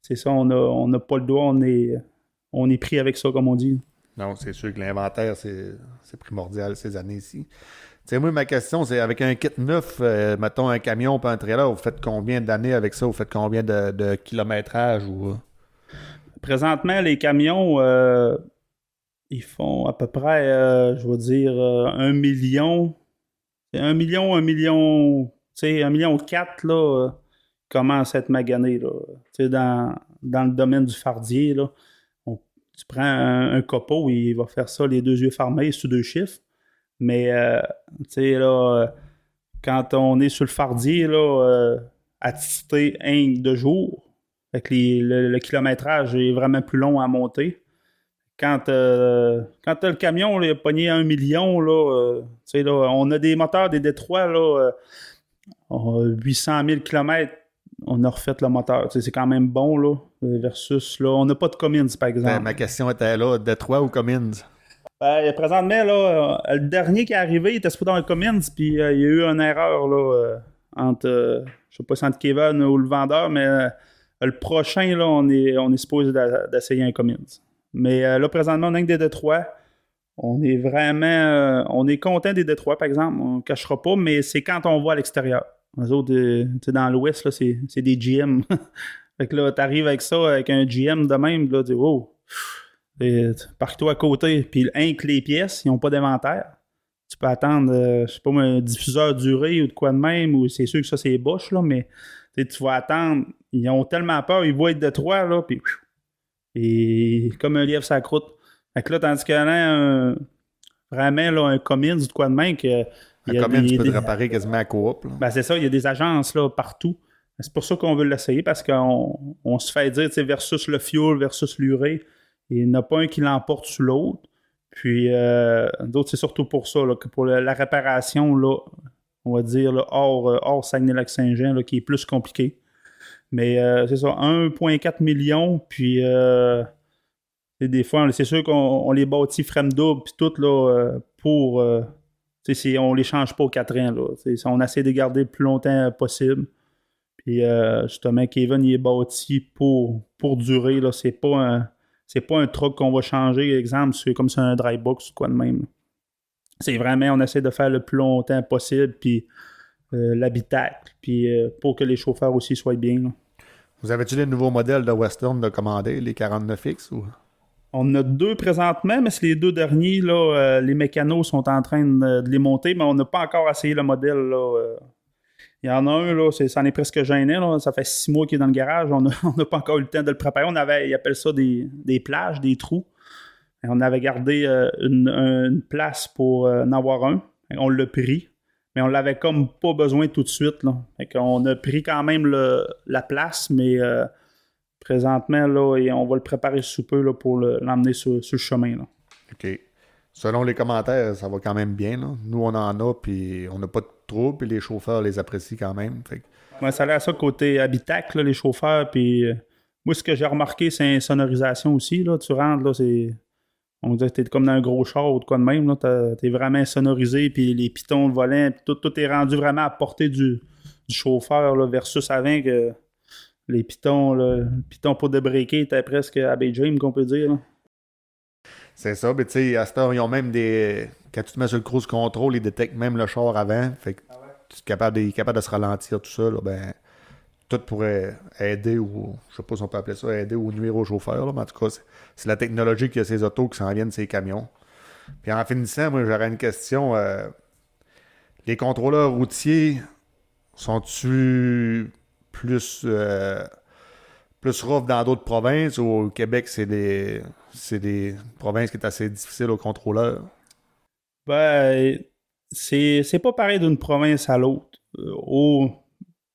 C'est ça, on n'a on pas le doigt, on est, on est pris avec ça, comme on dit. Non, c'est sûr que l'inventaire, c'est primordial ces années-ci. Tu sais, moi, ma question, c'est avec un kit neuf, euh, mettons un camion pas un trailer, vous faites combien d'années avec ça? Vous faites combien de, de kilométrage? ou euh? Présentement, les camions, euh, ils font à peu près, euh, je vais dire, euh, un million. Un million, un million, tu sais, un million quatre, là, euh, commence à être magané, là. Tu sais, dans, le domaine du fardier, là. Tu prends un, un copeau, il va faire ça les deux yeux fermés sous deux chiffres. Mais, euh, tu sais, là, quand on est sur le fardier, là, à titer un de jour, fait le kilométrage est vraiment plus long à monter. Quand, euh, quand t'as le camion, là, il a pogné un million, là, euh, là, on a des moteurs des Détroits, là, euh, on a 800 000 km, on a refait le moteur. C'est quand même bon, là, versus, là, on n'a pas de Cummins, par Ben, exemple. ma question était là, Détroit ou Cummins? Ben, présentement, là, euh, le dernier qui est arrivé, il était supposé dans un Cummins, puis euh, il y a eu une erreur là, entre, je sais pas si entre Kevin ou le vendeur, mais le prochain, là, on est, on est supposé d'essayer un Cummins. Mais euh, là, présentement, on a que des Détroits. On est vraiment, euh, on est content des Détroits, par exemple, on ne cachera pas, mais c'est quand on va à l'extérieur. Les autres, euh, dans l'Ouest, c'est des GM. [LAUGHS] fait que là, t'arrives avec ça, avec un GM de même, là, tu dis, wow. Tu- Parque-toi à côté. Puis un que les pièces, ils n'ont pas d'inventaire. Tu peux attendre, euh, je sais pas, un diffuseur duré ou de quoi de même, ou c'est sûr que ça, c'est boche, là, mais tu vas attendre. Ils ont tellement peur, ils voient être de trois, là, puis et comme un lièvre sa croûte. Fait que là, tandis qu'il y en a un, vraiment là, un Cummins ou de quoi de même que. Un des- tu peux des- te réparer quasiment à coop. ben, c'est ça, il y a des agences là, partout. C'est pour ça qu'on veut l'essayer parce qu'on on se fait dire tu sais, versus le fuel, versus l'urée. Il n'y en a pas un qui l'emporte sur l'autre. Puis euh, d'autres, c'est surtout pour ça, là, que pour la, la réparation, là, on va dire là, hors, euh, hors Saguenay-Lac-Saint-Jean, qui est plus compliqué. Mais euh, c'est ça, 1,4 million, puis euh, des fois, c'est sûr qu'on on les bâtit frame double, puis tout là, euh, pour. euh, on les change pas aux 4 ans. Là. On essaie de garder le plus longtemps possible. Puis justement, Kevin il est bâti pour, pour durer. Là. C'est pas un. C'est pas un truc qu'on va changer, exemple, comme c'est un dry box ou quoi de même. C'est vraiment, on essaie de faire le plus longtemps possible, puis l'habitacle, puis pour que les chauffeurs aussi soient bien. là. Vous avez-tu des nouveaux modèles de Western de commander, les 49X? Ou... On a deux présentement, mais c'est les deux derniers, là, euh, les mécanos sont en train de, les monter, mais on n'a pas encore essayé le modèle. Là, euh. Il y en a un, là, ça en est presque gêné. Là. Ça fait six mois qu'il est dans le garage. On n'a [LAUGHS] pas encore eu le temps de le préparer. On avait, ils appellent ça des, plages, des trous. On avait gardé euh, une, place pour en avoir un. On l'a pris. Mais on l'avait comme pas besoin tout de suite. Là. Fait qu'on a pris quand même le- la place, mais euh, présentement, là, et on va le préparer sous peu là, pour le- l'emmener sur, sur le chemin. Là. OK. Selon les commentaires, ça va quand même bien. là. Nous, on en a, puis on n'a pas de trouble, puis les chauffeurs les apprécient quand même. Fait que- Ouais, ça a l'air ça côté habitacle, là, les chauffeurs. Puis euh, moi, ce que j'ai remarqué, c'est une sonorisation aussi. Là. Tu rentres, là, c'est. On dirait que t'es comme dans un gros char ou de quoi de même. T'es vraiment sonorisé, puis les pitons, le volant, puis tout, tout est rendu vraiment à portée du, du chauffeur là, versus avant que les pitons, là, le piton pour débreaker était presque à James, qu'on peut dire. là. C'est ça, mais tu sais, à cette heure, ils ont même des. Quand tu te mets sur le cruise control, ils détectent même le char avant. Fait que tu es capable de, capable de se ralentir tout ça. là, ben, tout pourrait aider ou. Je sais pas si on peut appeler ça aider ou nuire au chauffeur. là, mais en tout cas, c'est, la technologie qui a ces autos qui s'en viennent, ces camions. Puis en finissant, moi, j'aurais une question. euh, les contrôleurs routiers sont-tu plus. euh, plus rough dans d'autres provinces ou au Québec, c'est des, c'est des provinces qui est assez difficiles aux contrôleurs? Ben, c'est c'est pas pareil d'une province à l'autre. Euh, au,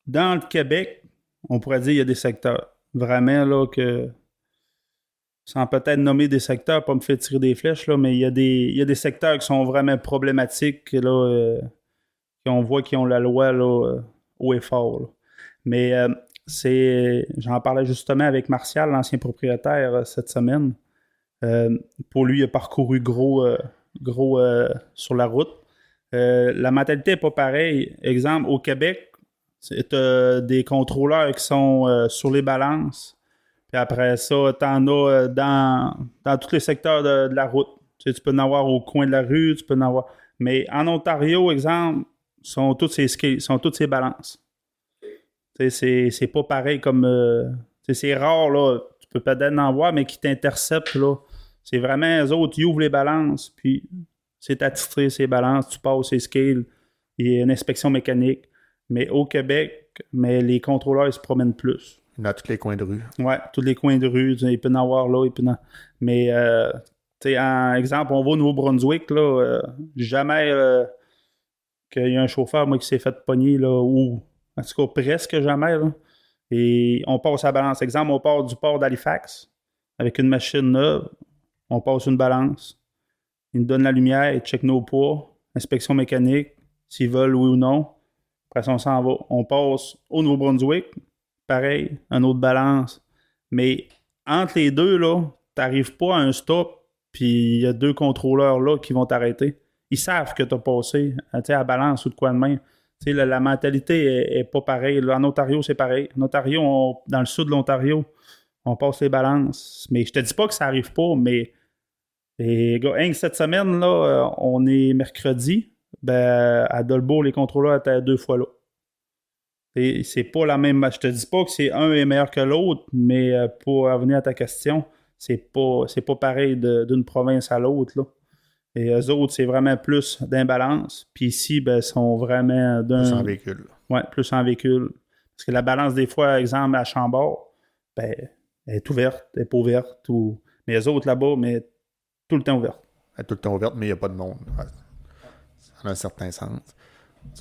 dans le Québec, on pourrait dire qu'il y a des secteurs. Vraiment, là, que. Sans peut-être nommer des secteurs, pas me faire tirer des flèches, mais il y, a des, secteurs qui sont vraiment problématiques, là, euh, qu'on voit qui ont la loi là, euh, haut et fort. Mais euh, c'est. J'en parlais justement avec Martial, l'ancien propriétaire, cette semaine. Pour lui, il a parcouru gros, sur la route. La mentalité n'est pas pareille. Exemple, au Québec, c'est euh, des contrôleurs qui sont euh, sur les balances. Puis après ça, tu en as euh, dans, dans tous les secteurs de, la route. Tu, peux en avoir au coin de la rue, tu peux en avoir. Mais en Ontario, exemple, sont toutes ces sont toutes ces balances. Tu C'est, pas pareil comme. tu c'est rare, là. Tu peux peut-être en voir, mais qui t'interceptent, là. C'est vraiment eux autres, ils ouvrent les balances, puis c'est attitré ces balances, tu passes ces scales, il y a une inspection mécanique. Mais au Québec, mais les contrôleurs, ils se promènent plus. À tous les coins de rue. Ouais, tous les coins de rue, il peut en avoir là, il peut en... Mais, euh, tu sais, en exemple, on va au Nouveau-Brunswick, là, euh, jamais euh, qu'il y a un chauffeur, moi, qui s'est fait pogner, là, ou, en tout cas, presque jamais, là. Et on passe à la balance. Exemple, on part du port d'Halifax avec une machine neuve, on passe une balance, ils nous donnent la lumière, ils checkent nos poids, inspection mécanique, s'ils veulent oui ou non. On s'en va. On passe au Nouveau-Brunswick, pareil, une autre balance. Mais entre les deux, là, t'arrives pas à un stop, puis il y a deux contrôleurs là qui vont t'arrêter. Ils savent que t'as passé euh, à la balance ou de quoi de même. Tu sais, la, la mentalité est, pas pareille. En Ontario, c'est pareil. En Ontario, on- dans le sud de l'Ontario, on passe les balances. Mais je te dis pas que ça arrive pas, mais cette semaine, là, euh, on est mercredi. Ben, à Dolbeau, les contrôleurs étaient deux fois là. Et c'est pas la même. Je te dis pas que c'est un est meilleur que l'autre, mais euh, pour revenir à ta question, c'est pas c'est pas pareil d'une province à l'autre. là. Et eux autres, c'est vraiment plus d'imbalance. Puis ici, ben, sont vraiment d'un. Sans véhicule. Ouais, plus en véhicule. Parce que la balance, des fois, exemple, à Chambord, ben, elle est ouverte, elle n'est pas ouverte. Ou... Mais les autres là-bas, mais tout le temps ouverte. Elle est tout le temps ouverte, mais il n'y a pas de monde. Ouais. Un certain sens.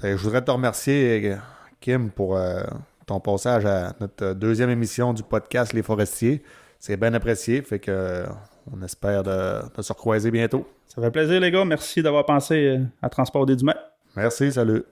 Je voudrais te remercier, Kim, pour euh, ton passage à notre euh, deuxième émission du podcast Les Forestiers. C'est bien apprécié, fait que euh, on espère de, de se recroiser bientôt. Ça fait plaisir, les gars. Merci d'avoir pensé à Transport des Dumais. Merci, salut.